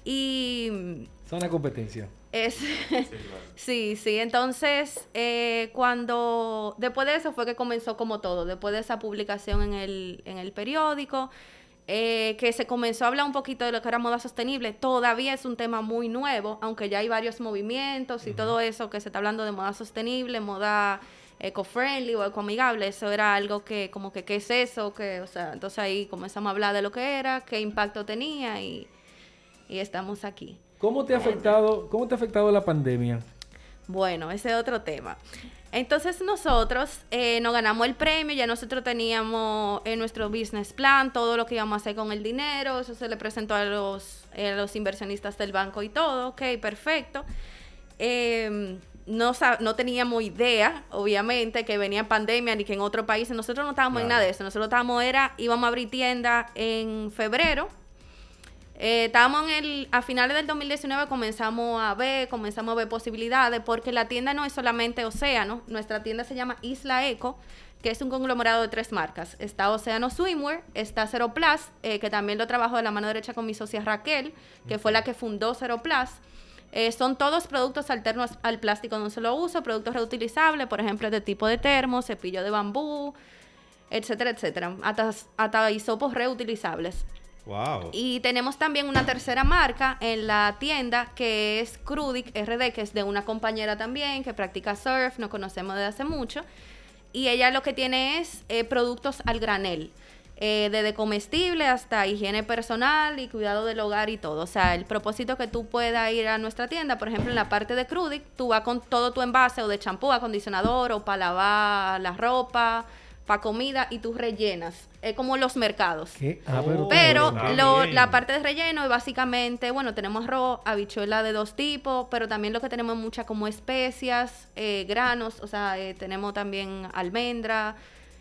Y Sana competencia. es, Sí, claro. sí, sí. Entonces, eh, cuando, después de eso fue que comenzó como todo, después de esa publicación en el, en el periódico, eh, que se comenzó a hablar un poquito de lo que era moda sostenible. Todavía es un tema muy nuevo, aunque ya hay varios movimientos y todo eso que se está hablando de moda sostenible, moda eco-friendly o ecoamigable. Eso era algo que, como que, ¿qué es eso? Que, o sea, entonces ahí comenzamos a hablar de lo que era, qué impacto tenía y, y estamos aquí. ¿Cómo te ha afectado, cómo te ha afectado la pandemia? Bueno, ese es otro tema. Entonces nosotros eh, nos ganamos el premio, ya nosotros teníamos en nuestro business plan todo lo que íbamos a hacer con el dinero, eso se le presentó a los, eh, los inversionistas del banco y todo, ok, perfecto. Eh, no, teníamos idea, obviamente, que venía pandemia ni que en otro país, nosotros no estábamos en nada de eso, nosotros estábamos, era, íbamos a abrir tienda en febrero, eh, estábamos en el, a finales del 2019 comenzamos a ver, comenzamos a ver posibilidades, porque la tienda no es solamente Océano, nuestra tienda se llama Isla Eco, que es un conglomerado de tres marcas. Está Océano Swimwear, está Zero Plus, eh, que también lo trabajo de la mano derecha con mi socia Raquel, que fue la que fundó Zero Plus. Eh, son todos productos alternos al plástico de un solo uso, productos reutilizables, por ejemplo, de tipo de termo, cepillo de bambú, etcétera, etcétera. Hasta, hasta hisopos reutilizables. Y tenemos también una tercera marca en la tienda que es Crudic RD, que es de una compañera también que practica surf, nos conocemos desde hace mucho. Y ella lo que tiene es eh, productos al granel, eh, desde comestible hasta higiene personal y cuidado del hogar y todo. O sea, el propósito que tú puedas ir a nuestra tienda, por ejemplo, en la parte de Crudic, tú vas con todo tu envase o de champú, acondicionador o para lavar la ropa para comida y tú rellenas. Es como los mercados. ¿Qué? Ah, pero, Pero Ah, lo- la parte de relleno es básicamente, bueno, tenemos arroz, habichuela de dos tipos, pero también lo que tenemos es mucha como especias, eh, granos, o sea, eh, tenemos también almendra.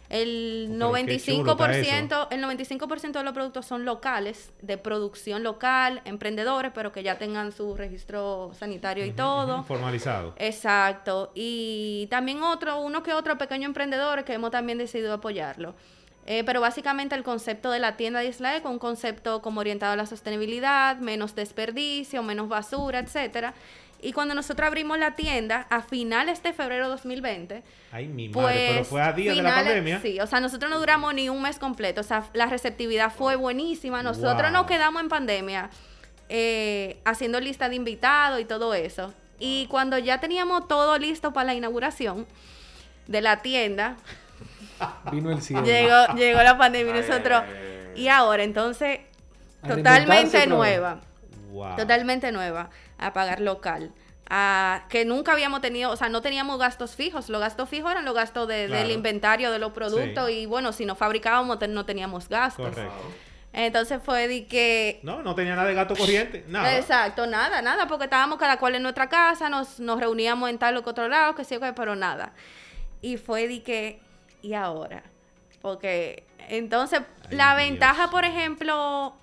El Oh, pero qué chulo está 95%, el 95% de los productos son locales, de producción local, emprendedores, pero que ya tengan su registro sanitario y todo. Formalizado. Exacto. Y también otro, uno que otro pequeño emprendedor que hemos también decidido apoyarlo. Eh, pero básicamente el concepto de la tienda de Isla Eco, un concepto como orientado a la sostenibilidad, menos desperdicio, menos basura, etcétera. Y cuando nosotros abrimos la tienda a finales de febrero 2020, Ay, mi madre, pues pero fue a día de la pandemia. Sí, o sea, nosotros no duramos ni un mes completo. O sea, la receptividad fue buenísima. Nosotros Wow. nos quedamos en pandemia eh, haciendo lista de invitados y todo eso. Y cuando ya teníamos todo listo para la inauguración de la tienda, Vino el cielo. llegó, llegó la pandemia y nosotros. ay. Y ahora, entonces, totalmente nueva. Wow. Totalmente nueva. A pagar local. A, que nunca habíamos tenido, o sea, no teníamos gastos fijos. Los gastos fijos eran los gastos de- Claro. del inventario de los productos. Sí. Y bueno, si no fabricábamos, no teníamos gastos. Correcto. Entonces fue de que. No, no tenía nada de gato corriente. Nada. Exacto, nada, nada, porque estábamos cada cual en nuestra casa, nos, nos reuníamos en tal o que otro lado, que sí pero nada. Y fue de que, ¿y ahora? Porque entonces Ay, la Dios. ventaja, por ejemplo,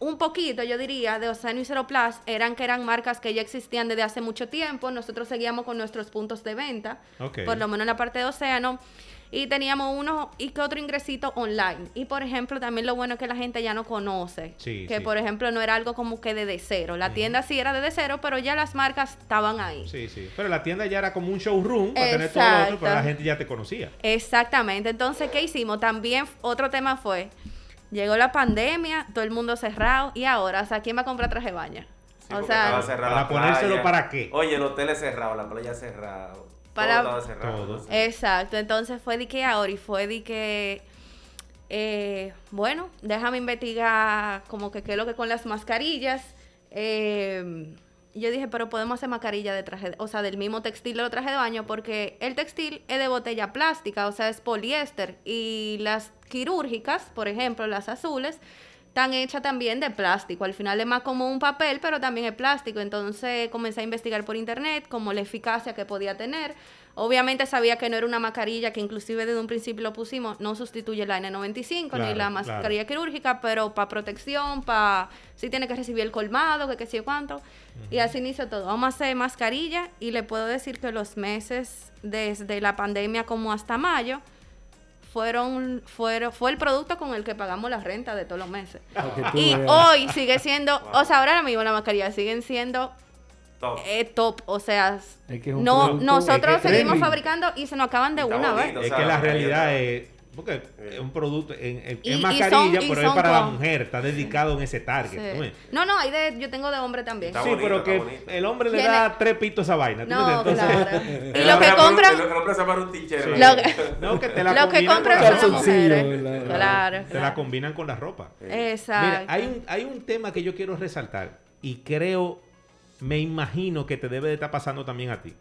un poquito, yo diría, de Océano y Zero Plus, eran que eran marcas que ya existían desde hace mucho tiempo. Nosotros seguíamos con nuestros puntos de venta, Ok. por lo menos en la parte de Océano. Y teníamos uno y que otro ingresito online. Y por ejemplo, también lo bueno es que la gente ya no conoce. Sí, que sí. por ejemplo no era algo como que desde cero. La tienda sí era desde cero, pero ya las marcas estaban ahí. Sí, sí. Pero la tienda ya era como un showroom para tener todo lo otro, pero la gente ya te conocía. Exactamente. Entonces, ¿qué hicimos? También otro tema fue, llegó la pandemia, todo el mundo cerrado, y ahora, o sea, ¿quién va a comprar traje de baño? Sí, o sea, ¿para la ponérselo playa. para qué? Oye, el hotel es cerrado, la playa es cerrada. Para- Todo estaba cerrado. Todo. Sí. Exacto, entonces fue de que ahora y fue de que, eh, bueno, déjame investigar como que qué es lo que con las mascarillas. eh, yo dije, pero podemos hacer mascarilla de traje, de- o sea, del mismo textil de los trajes de baño, porque el textil es de botella plástica, o sea, es poliéster, y las quirúrgicas, por ejemplo, las azules, están hechas también de plástico. Al final es más como un papel, pero también es plástico. Entonces comencé a investigar por internet como la eficacia que podía tener. Obviamente sabía que no era una mascarilla, que inclusive desde un principio lo pusimos, no sustituye la N95 ni Claro, la mascarilla quirúrgica, pero para protección, para si tiene que recibir el colmado, que qué sé cuánto. Y así inició todo. Vamos a hacer mascarilla y le puedo decir que los meses desde la pandemia como hasta mayo fueron, fueron fue el producto con el que pagamos la renta de todos los meses. Tú Y veas. hoy sigue siendo, o sea, ahora mismo las mascarillas siguen siendo Top. eh, top, o sea, Es que es un no, producto- nosotros es que seguimos fabricando y se nos acaban de Está una vez. bonito. Es que la la realidad realidad- es. Porque es un producto. En, en- Y- es mascarilla, son- pero es para la mujer. Está dedicado en ese target. No, no, hay de, yo tengo de hombre también. Está Sí, bonito, pero que bonito. el hombre le da tres pitos a esa vaina. ¿tú No, claro. Y lo que compran, pone- El hombre se pone un tichero. Sí. ahí. Lo que- No, que te la lo que compran con son la las mujeres. la- Claro, Te la claro. combinan con la ropa. Exacto. Mira, hay un, hay un tema que yo quiero resaltar y creo, me imagino que te debe de estar pasando también a ti.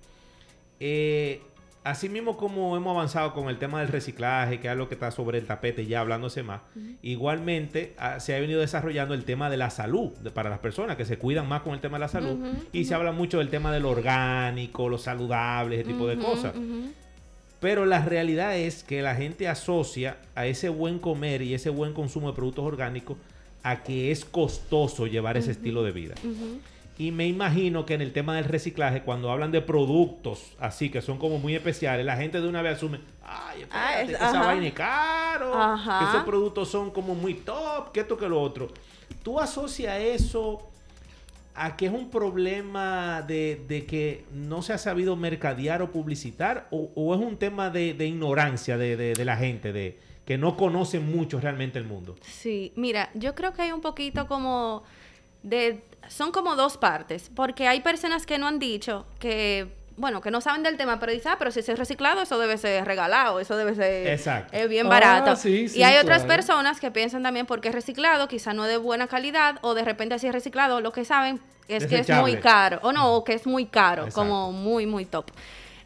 Eh, así mismo como hemos avanzado con el tema del reciclaje, que es lo que está sobre el tapete ya hablándose más, igualmente ah, se ha venido desarrollando el tema de la salud de- para las personas que se cuidan más con el tema de la salud. Y se habla mucho del tema del orgánico, lo saludable, ese tipo de cosas. Pero la realidad es que la gente asocia a ese buen comer y ese buen consumo de productos orgánicos a que es costoso llevar ese estilo de vida. Y me imagino que en el tema del reciclaje, cuando hablan de productos así, que son como muy especiales, la gente de una vez asume, ay, espérate, Ah, es- que esa vaina es caro, Ajá. que esos productos son como muy top, que esto que lo otro. ¿Tú asocias eso a que es un problema de, de que no se ha sabido mercadear o publicitar o, o es un tema de, de ignorancia de, de- de la gente, de que no conocen mucho realmente el mundo? Sí, mira, yo creo que hay un poquito como de... Son como dos partes, porque hay personas que no han dicho que, bueno, que no saben del tema, pero dicen, ah, pero si es reciclado, eso debe ser regalado, eso debe ser Exacto. eh, bien Ah, barato. sí, sí, y hay otras personas que piensan también porque es reciclado, quizá no de buena calidad, o de repente si es reciclado, lo que saben es que es muy caro, o no, o que es muy caro, Exacto. como muy, muy top.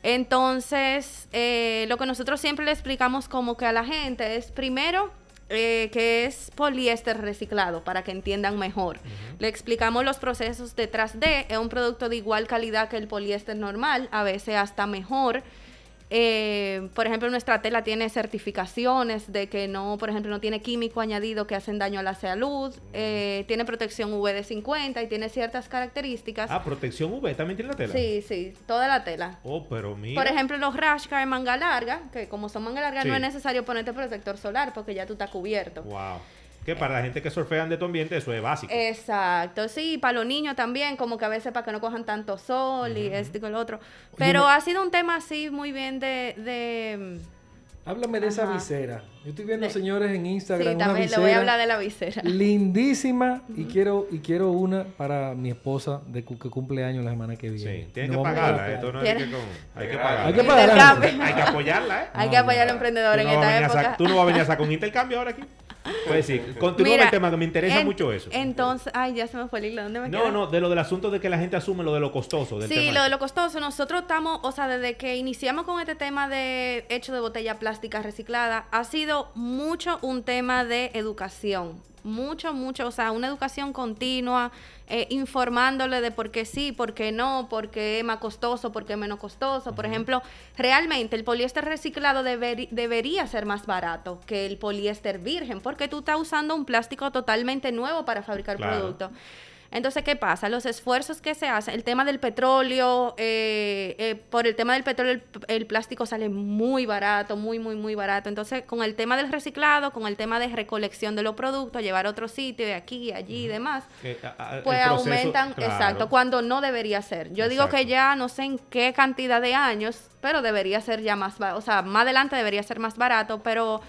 Entonces, eh, lo que nosotros siempre le explicamos como que a la gente es primero eh, que es poliéster reciclado para que entiendan mejor. Le explicamos los procesos detrás de, es un producto de igual calidad que el poliéster normal, a veces hasta mejor. Eh, por ejemplo, nuestra tela tiene certificaciones de que no, por ejemplo, no tiene químico añadido que hacen daño a la salud, eh, tiene protección UV50 y tiene ciertas características. Ah, protección UV, ¿también tiene la tela? Sí, sí, toda la tela. Oh, pero mira. Por ejemplo, los rash guard manga larga, que como son manga larga, Sí. no es necesario ponerte protector solar porque ya tú estás cubierto. Wow. Que para la gente que surfean de tu ambiente eso es básico. Exacto, sí, para los niños también, como que a veces para que no cojan tanto sol y esto y lo otro. Pero no- ha sido un tema así muy bien de... de Háblame de esa visera. Yo estoy viendo, De- señores, en Instagram sí, una también le visera voy a hablar de la visera. lindísima y quiero y quiero una para mi esposa de cu- que cumple años la semana que viene. Sí, tiene que pagarla. la Esto no es que con... Hay que Hay pagarla. Hay que pagarla. Hay que apoyarla, ¿eh? Hay que apoyar al emprendedor en no, a esta sa- época. tú no vas a venir a sacar con intercambio ahora aquí. Pues sí, continúa Mira, el tema que me interesa en- mucho eso. Entonces, ay, ya se me fue el hilo. ¿Dónde me No, quedé? no, de lo del asunto de que la gente asume lo de lo costoso. Del Sí, tema. lo de lo costoso. Nosotros estamos, o sea, desde que iniciamos con este tema de hecho de botella plástica reciclada, ha sido mucho un tema de educación. Mucho, mucho, o sea, una educación continua, eh, informándole de por qué sí, por qué no, por qué es más costoso, por qué es menos costoso. Por ejemplo, realmente el poliéster reciclado deber- debería ser más barato que el poliéster virgen, porque tú estás usando un plástico totalmente nuevo para fabricar Claro. producto. Entonces, ¿qué pasa? Los esfuerzos que se hacen, el tema del petróleo, eh, eh, por el tema del petróleo, el, el plástico sale muy barato, muy, muy, muy barato. Entonces, con el tema del reciclado, con el tema de recolección de los productos, llevar a otro sitio, de aquí, allí y demás, a- a- pues proceso- aumentan, claro. exacto, cuando no debería ser. Yo digo que ya no sé en qué cantidad de años, pero debería ser ya más, o sea, más adelante debería ser más barato, pero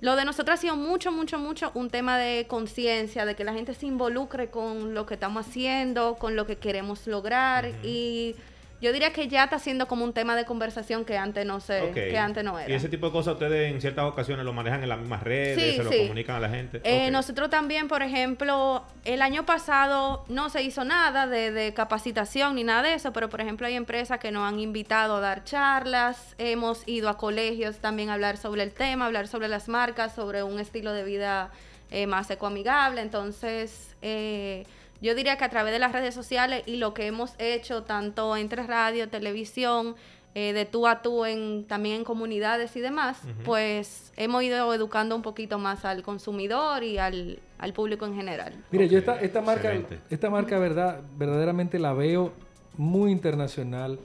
lo de nosotros ha sido mucho, mucho, mucho un tema de conciencia, de que la gente se involucre con lo que estamos haciendo, con lo que queremos lograr y yo diría que ya está siendo como un tema de conversación que antes no sé, que antes no era. Y ese tipo de cosas ustedes en ciertas ocasiones lo manejan en las mismas redes, Sí, se lo sí. comunican a la gente. Eh. Nosotros también, por ejemplo, el año pasado no se hizo nada de, de capacitación ni nada de eso, pero por ejemplo hay empresas que nos han invitado a dar charlas, hemos ido a colegios también a hablar sobre el tema, hablar sobre las marcas, sobre un estilo de vida eh, más ecoamigable. Entonces, eh, yo diría que a través de las redes sociales y lo que hemos hecho tanto entre radio, televisión, eh, de tú a tú en, también en comunidades y demás, pues hemos ido educando un poquito más al consumidor y al, al público en general. Mire, yo esta, esta marca, excelente. esta marca verdad, verdaderamente la veo muy internacional.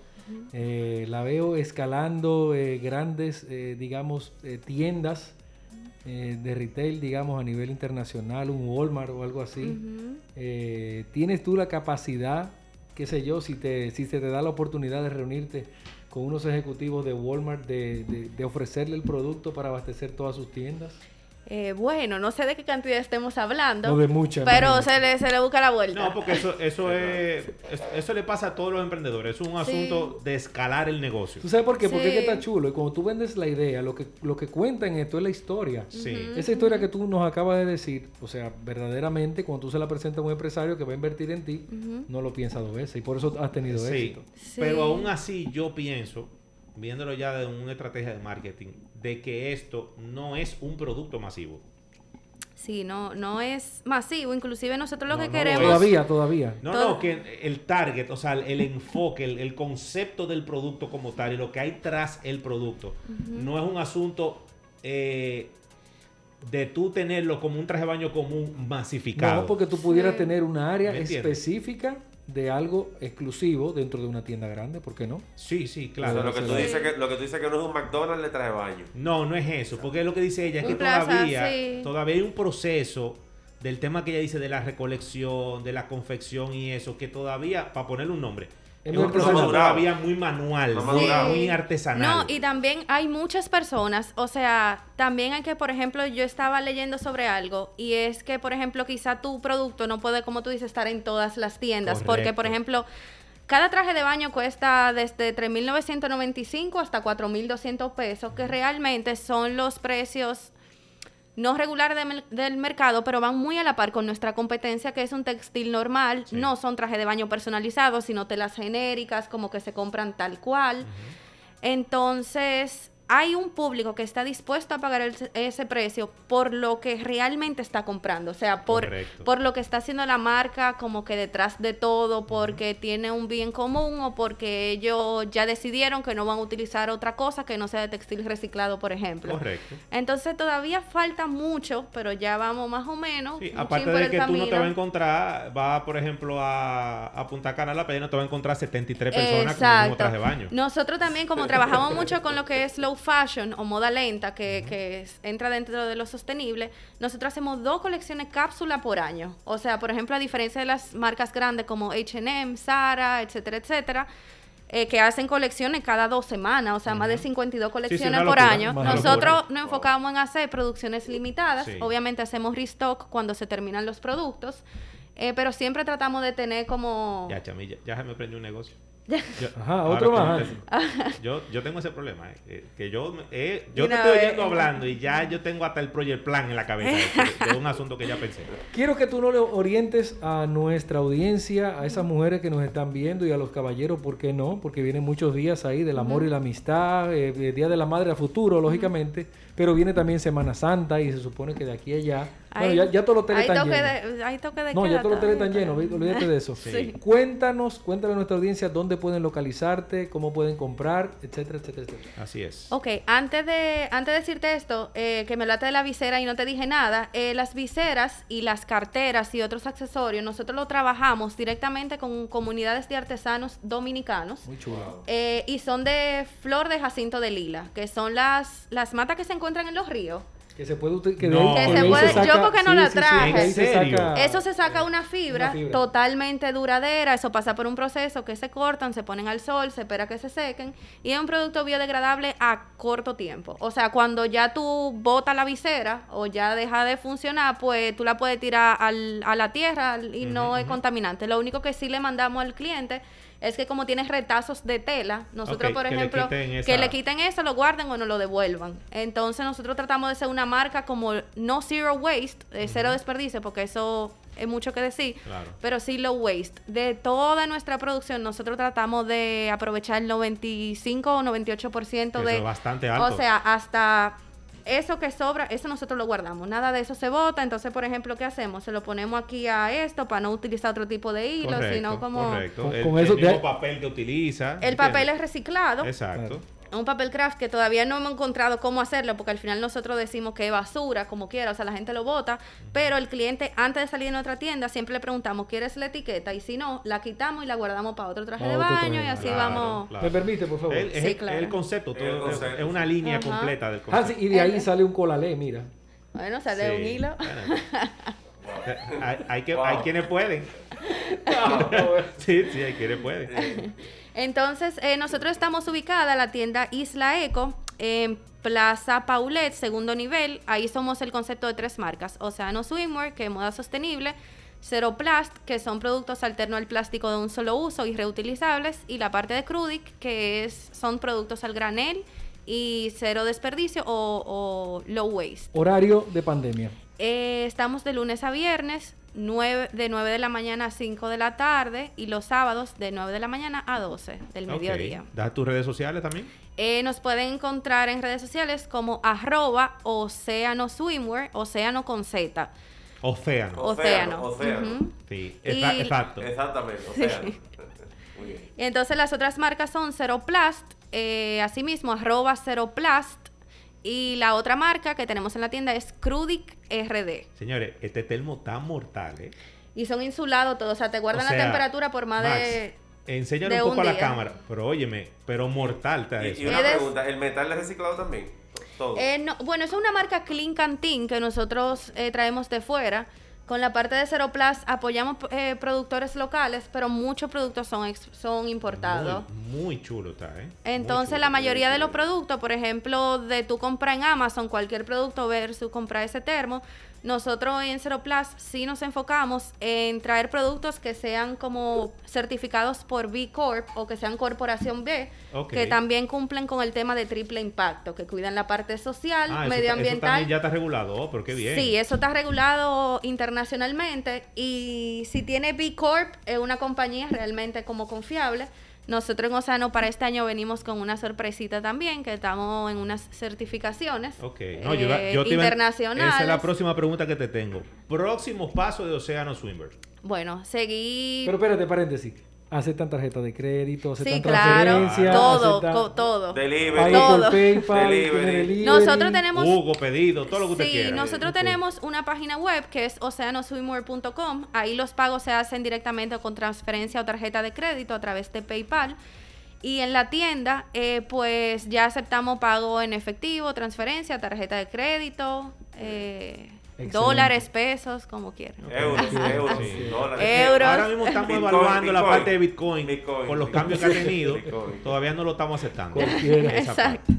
Eh, la veo escalando eh, grandes, eh, digamos, eh, tiendas eh, de retail, digamos, a nivel internacional, un Walmart o algo así. Eh, ¿Tienes tú la capacidad, qué sé yo, si, te, si se te da la oportunidad de reunirte con unos ejecutivos de Walmart, de, de- de ofrecerle el producto para abastecer todas sus tiendas? Eh, bueno, no sé de qué cantidad estemos hablando, No de mucha. pero se le, se le busca la vuelta. No, porque eso, eso es, es- eso le pasa a todos los emprendedores. Es un asunto de escalar el negocio. ¿Tú sabes por qué? Porque es que está chulo. Y cuando tú vendes la idea, lo que, lo que cuenta en esto es la historia. Sí. Esa historia que tú nos acabas de decir, o sea, verdaderamente, cuando tú se la presentas a un empresario que va a invertir en ti, no lo piensa dos veces. Y por eso has tenido Sí, éxito. Sí. pero aún así yo pienso, viéndolo ya de una estrategia de marketing, de que esto no es un producto masivo. Sí, no, no es masivo. Inclusive nosotros lo No, que no queremos... Todavía, todavía. No, Todo- no, que el target, o sea, el enfoque, el, el concepto del producto como tal y lo que hay tras el producto, no es un asunto eh, de tú tenerlo como un traje de baño común masificado. No, porque tú pudieras Sí. tener una área específica de algo exclusivo dentro de una tienda grande, ¿por qué no? Sí, sí, O claro. sea, lo, que tú dices que, lo que tú dices que no es un McDonald's le trae baño. No, no es eso, porque es lo que dice ella, es que plaza, todavía, sí. todavía hay un proceso del tema que ella dice de la recolección, de la confección y eso, que todavía, para ponerle un nombre, Es muy un proceso artesanal. todavía muy manual, No muy, artesanal. No, y también hay muchas personas, o sea, también hay que, por ejemplo, yo estaba leyendo sobre algo y es que, por ejemplo, quizá tu producto no puede, como tú dices, estar en todas las tiendas, porque, por ejemplo, cada traje de baño cuesta desde 3.995 hasta 4.200 pesos, que realmente son los precios no de mer- del mercado, pero van muy a la par con nuestra competencia, que es un textil normal. Sí. No son trajes de baño personalizados, sino telas genéricas, como que se compran tal cual. Entonces, hay un público que está dispuesto a pagar el- ese precio por lo que realmente está comprando, o sea, por, Correcto. por lo que está haciendo la marca como que detrás de todo, porque tiene un bien común o porque ellos ya decidieron que no van a utilizar otra cosa que no sea de textil reciclado, por ejemplo. Correcto. Entonces todavía falta mucho, pero ya vamos más o menos. Sí, aparte de que tú no te vas a encontrar, va por ejemplo a, a Punta Cana, la playa, no te vas a encontrar 73 personas con Exacto. traje de baño. Nosotros también, como trabajamos mucho con lo que es slow fashion o moda lenta, que, que es- entra dentro de lo sostenible, nosotros hacemos dos colecciones cápsula por año. O sea, por ejemplo, a diferencia de las marcas grandes como HM, Zara, etcétera, etcétera, eh, que hacen colecciones cada dos semanas, o sea, más de 52 colecciones una por locura, año. Nosotros locura. nos enfocamos en hacer producciones limitadas. Sí. Obviamente hacemos restock cuando se terminan los productos. eh, pero siempre tratamos de tener como... Ya, chamilla, ya se me prendió un negocio. Yo- Ajá, otro más. Yo, yo tengo ese problema, eh, eh, que yo, me- eh, yo te estoy oyendo hablando y ya yo tengo hasta el project plan en la cabeza de, de un asunto que ya pensé. Quiero que tú no le orientes a nuestra audiencia, a esas mujeres que nos están viendo y a los caballeros, ¿por qué no? Porque vienen muchos días ahí del amor y la amistad, eh, eh, Día de la Madre a futuro, lógicamente, pero viene también Semana Santa y se supone que de aquí a allá. Bueno, Hay- ya, ya todos los hoteles están llenos. de, hay toque de No, ya todos los hoteles están llenos, olvídate de eso. Sí. Cuéntanos, cuéntale a nuestra audiencia dónde pueden localizarte, cómo pueden comprar, etcétera, etcétera, etcétera. Así es. Ok, antes de, antes de decirte esto, eh, que me hablaste de la visera y no te dije nada, eh, las viseras y las carteras y otros accesorios, nosotros lo trabajamos directamente con comunidades de artesanos dominicanos. Muy chulo. eh, y son de flor de jacinto de lila, que son las, las matas que se encuentran en los ríos. Que se puede que No. se yo porque no la traje. Eso se saca una fibra, una fibra. totalmente duradera, eso pasa por un proceso que se cortan, se ponen al sol, se espera que se sequen y es un producto biodegradable a corto tiempo. O sea, cuando ya tú botas la visera o ya deja de funcionar, pues tú la puedes tirar al- a la tierra y no es contaminante. Lo único que sí le mandamos al cliente es que como tienes retazos de tela, nosotros por que le ejemplo, que le quiten eso, lo guarden o no lo devuelvan. Entonces nosotros tratamos de ser una marca como no zero waste, eh, cero desperdicio, porque eso es mucho que decir, Claro. pero sí low waste. De toda nuestra producción nosotros tratamos de aprovechar el 95 o 98% Eso de... es bastante alto. O sea, hasta eso que sobra, eso nosotros lo guardamos. Nada de eso se bota. Entonces, por ejemplo, ¿qué hacemos? Se lo ponemos aquí a esto para no utilizar otro tipo de hilo, Correcto, sino como... correcto. Con- el, con el eso mismo de- papel que utiliza. El papel es reciclado. Exacto. Un papel craft que todavía no hemos encontrado cómo hacerlo, porque al final nosotros decimos que es basura, como quiera, o sea, la gente lo bota, pero el cliente, antes de salir de nuestra tienda, siempre le preguntamos, ¿quieres la etiqueta? Y si no, la quitamos y la guardamos para otro traje Para de otro baño traje y así Claro, vamos. claro. ¿Me permite, por favor? El- es, Sí, el- claro. el concepto, El todo- concepto. es una línea Ajá. completa del Ah, concepto. sí, y de ahí sale un colalé, mira. Bueno, sale Sí. un hilo. Bueno, hay, hay que, Wow. hay quienes pueden. sí, sí, hay quienes pueden. Entonces, eh, nosotros estamos ubicada la tienda Isla Eco en Plaza Paulet, segundo nivel. Ahí somos el concepto de tres marcas: Océano Swimwear, que es moda sostenible, Zero Plast, que son productos alternos al plástico de un solo uso y reutilizables, y la parte de Crudic, que es, son productos al granel y cero desperdicio o, o low waste. Horario de pandemia. Eh, estamos de lunes a viernes, de 9 de la mañana a 5 de la tarde y los sábados de 9 de la mañana a 12 del mediodía. ¿Das tus redes sociales también? Eh, nos pueden encontrar en redes sociales como arroba océano swimwear, océano con Z. Océano. Océano. Océano. Sí, Y- exacto. Exactamente, océano. Muy bien. Entonces las otras marcas son Zero Plast, eh, asimismo arroba Zero Plast y la otra marca que tenemos en la tienda es Crudic RD. Señores, este termo está mortal, ¿eh? Y son insulados todos, o sea, te guardan O sea, la temperatura por más Max, de... Enséñale de un poco un a la cámara. Pero óyeme, pero mortal está Y, eso. y una Eres- pregunta, ¿el metal es reciclado también? Todo. Eh, no, bueno, es una marca Clean Canteen que nosotros eh, traemos de fuera. Con la parte de Zero Plus apoyamos eh, productores locales, pero muchos productos son, ex- son importados. Muy, muy chulo está, ¿eh? Entonces, chulo. la mayoría de los productos, por ejemplo, de tu compra en Amazon, cualquier producto versus comprar ese termo, nosotros en Zero Plus sí nos enfocamos en traer productos que sean como certificados por B Corp o que sean Corporación B, que también cumplen con el tema de triple impacto, que cuidan la parte social, Ah, eso, ta- eso medioambiental. también ya está regulado, oh, pero qué bien. Sí, eso está regulado internacionalmente y si tiene B Corp, es una compañía realmente como confiable. Nosotros en Océano para este año venimos con una sorpresita también, que estamos en unas certificaciones Ok, no, yo, eh, yo te iba- internacionales. Esa es la próxima pregunta que te tengo. Próximo paso de Océano Swimbers. Bueno, seguí... Pero espérate, paréntesis. Aceptan tarjeta de crédito, aceptan sí, claro, transferencia, todo, aceptan todo. Delivery. Todo. PayPal, Delivery. delivery. Nosotros tenemos... Hugo, pedido, todo lo que usted Sí, quiera. nosotros tenemos una página web que es oceanoswimwear.com. Ahí los pagos se hacen directamente con transferencia o tarjeta de crédito a través de PayPal. Y en la tienda, eh, pues ya aceptamos pago en efectivo, transferencia, tarjeta de crédito, eh, Excelente. dólares, pesos, como quieran. Euros, euros, Sí. dólares. Euros. Ahora mismo estamos Bitcoin, evaluando la Bitcoin. parte de Bitcoin, Bitcoin. por los cambios que ha tenido. Bitcoin. Todavía no lo estamos aceptando. Exacto.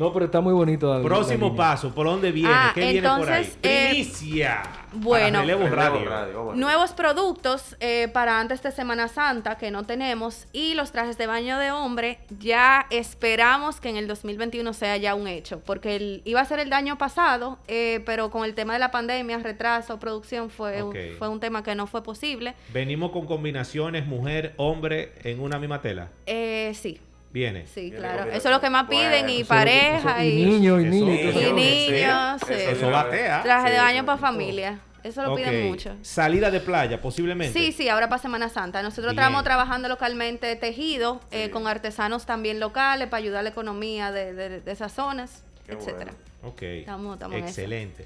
No, pero está muy bonito. Próximo paso, ¿por dónde viene? Ah, ¿Qué viene por ahí? entonces, eh, Primicia. bueno. Para Relevo Relevo Radio. Radio, vamos. Nuevos productos eh, para antes de Semana Santa que no tenemos y los trajes de baño de hombre ya esperamos que en el 2021 sea ya un hecho, porque el- iba a ser el año pasado, eh, pero con el tema de la pandemia, retraso, producción, fue, un, fue un tema que no fue posible. Venimos con combinaciones mujer, hombre en una misma tela. Eh, sí, Viene. sí, Viene claro. Eso es lo que más Bueno, piden y pareja eso- y, y niños y Eso- niños. y niños. Sí, sí. Eso batea. Traje de baño para familia. Eso lo piden mucho. Salida de playa, posiblemente. Sí, sí, ahora para Semana Santa. Nosotros Bien. estamos trabajando localmente tejido, eh, con artesanos también locales para ayudar a la economía de, de- de esas zonas, Qué etcétera. Ok. Estamos- estamos. Excelente.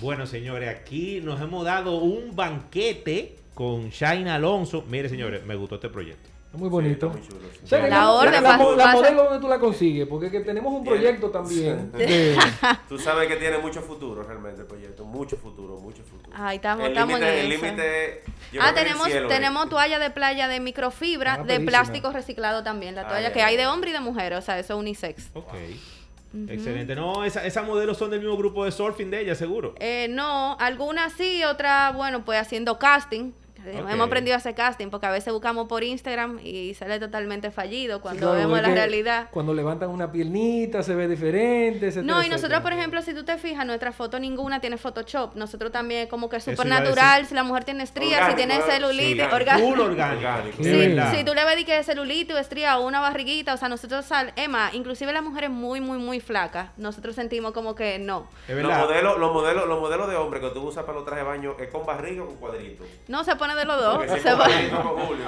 Bueno, señores, aquí nos hemos dado un banquete con Shaina Alonso. Mire, señores, me gustó este proyecto. Muy bonito. Sí, está muy chulo, sí. O sea, que La orden la, pasa- la modelo donde tú la consigues, porque que tenemos un Tiene- proyecto también. de- Tú sabes que tiene mucho futuro realmente el proyecto. Mucho futuro, mucho futuro. Ay, estamos- El estamos en El límite. Ah, el tenemos, cielo, tenemos eh. toalla de playa de microfibra, Ah, de plástico reciclado también. La Ah, toalla ya, que ya, hay de hombre y de mujer, o sea, eso es unisex. Ok. Excelente. No, esa- esas modelos son del mismo grupo de surfing de ella, seguro. Eh, no, algunas sí, otras, bueno, pues haciendo casting. Hemos aprendido a hacer casting porque a veces buscamos por Instagram y sale totalmente fallido cuando Claro, vemos la realidad. Cuando levantan una piernita se ve diferente. etcétera, No, y nosotros, etcétera. por ejemplo, si tú te fijas, nuestra foto ninguna tiene Photoshop. Nosotros también como que es súper natural. Si la mujer tiene estrías, si tiene celulitis, Sí, orgánico. Full orgánico. Sí. verdad. Si tú le ves que es celulitis o estría o una barriguita, o sea, nosotros sal, Emma, inclusive las mujeres muy, muy, muy flacas, nosotros sentimos como que no. Es Los modelos, los, modelos, los modelos de hombre que tú usas para los trajes de baño es con barriga o con cuadrito. No se pone de los dos. Se, pone- Julio,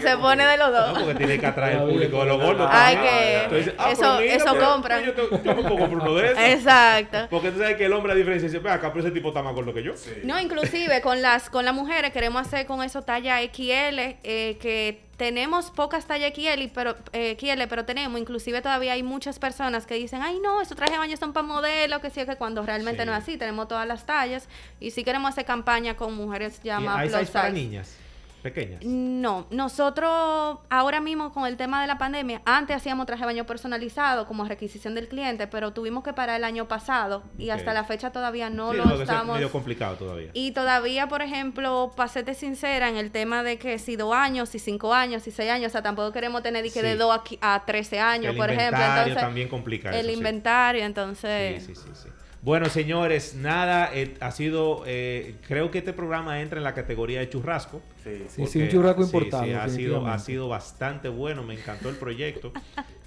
se- pone de los No, dos. porque tiene que atraer el público de los gordos. Ay, también. que Tú dices, ah, eso- pero mira, eso pues, compran. Yo, yo me pongo por uno de esos. Exacto. Porque tú sabes que el hombre a diferencia dice, acá, pero ese tipo está más gordo que yo. Sí. No, inclusive con las con las mujeres queremos hacer con eso talla XL, eh, que tenemos pocas tallas XL, pero, eh, XL, pero tenemos, inclusive todavía hay muchas personas que dicen, ay no, esos trajes de baño son para modelos, que sí, que cuando realmente Sí. no es así, tenemos todas las tallas, y sí queremos hacer campaña con mujeres ya más plus size para niñas pequeñas. No, nosotros ahora mismo con el tema de la pandemia, antes hacíamos traje de baño personalizado como requisición del cliente, pero tuvimos que parar el año pasado y hasta la fecha todavía no Sí, lo no, estamos... medio complicado todavía. Y todavía, por ejemplo, para serte sincera en el tema de que si dos años, si cinco años, si seis años, o sea, tampoco queremos tener que de dos a, 13 años, el por ejemplo. inventario Entonces, también complica el eso, sí. inventario, entonces... Sí, sí, sí, sí. Bueno, señores, nada, eh, ha sido, eh, creo que este programa entra en la categoría de churrasco. Sí. Sí, sí, un churrasco importado, sí, ha, sido, ha sido bastante bueno, me encantó el proyecto.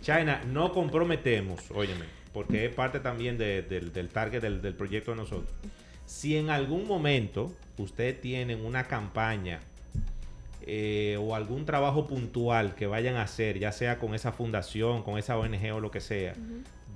China, no comprometemos, óyeme, porque es parte también de- del, del target del, del proyecto de nosotros. Si en algún momento ustedes tienen una campaña eh, o algún trabajo puntual que vayan a hacer, ya sea con esa fundación, con esa ONG o lo que sea,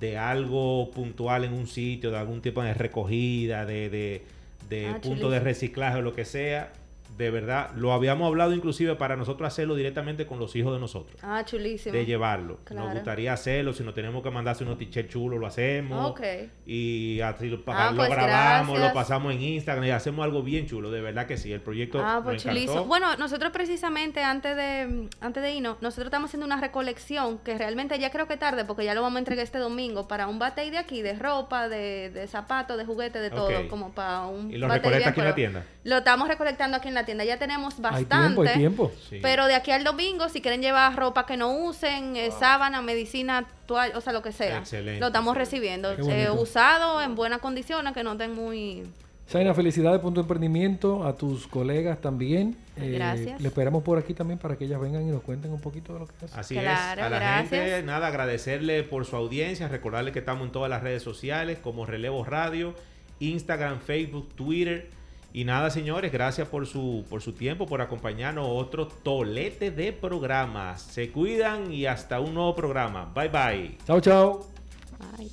de algo puntual en un sitio, de algún tipo de recogida, de, de, de Ah, punto chulísimo. de reciclaje o lo que sea, de verdad, lo habíamos hablado inclusive para nosotros hacerlo directamente con los hijos de nosotros. Ah, chulísimo. De llevarlo. Claro. Nos gustaría hacerlo. Si nos tenemos que mandarse unos t-shirts chulos, lo hacemos. Ok. Y así lo, Ah, lo pues grabamos, gracias. lo pasamos en Instagram y hacemos algo bien chulo. De verdad que sí. El proyecto Ah, pues chulísimo. Bueno, nosotros precisamente antes de antes de irnos, nosotros estamos haciendo una recolección que realmente ya creo que tarde porque ya lo vamos a entregar este domingo para un batey de aquí, de ropa, de, de zapatos, de juguetes, de todo, como para un ¿Y lo recolecta aquí en la tienda? Lo estamos recolectando aquí en la tienda. Ya tenemos Hay bastante. tiempo, hay tiempo. Sí. Pero de aquí al domingo, si quieren llevar ropa que no usen, eh, sábana, medicina, toalla, o sea, lo que sea, Excelente, lo estamos recibiendo. Eh, usado, en buenas condiciones, que no estén muy... Zaina, felicidades por tu emprendimiento, a tus colegas también. Eh, Gracias. Le esperamos por aquí también para que ellas vengan y nos cuenten un poquito de lo que hacen. Así Claro, es. A la gracias. gente, nada, agradecerle por su audiencia, recordarle que estamos en todas las redes sociales como Relevo Radio, Instagram, Facebook, Twitter. Y nada, señores, gracias por su, por su tiempo, por acompañarnos otro tolete de programas. Se cuidan y hasta un nuevo programa. Bye bye. Chao, chao. Ay.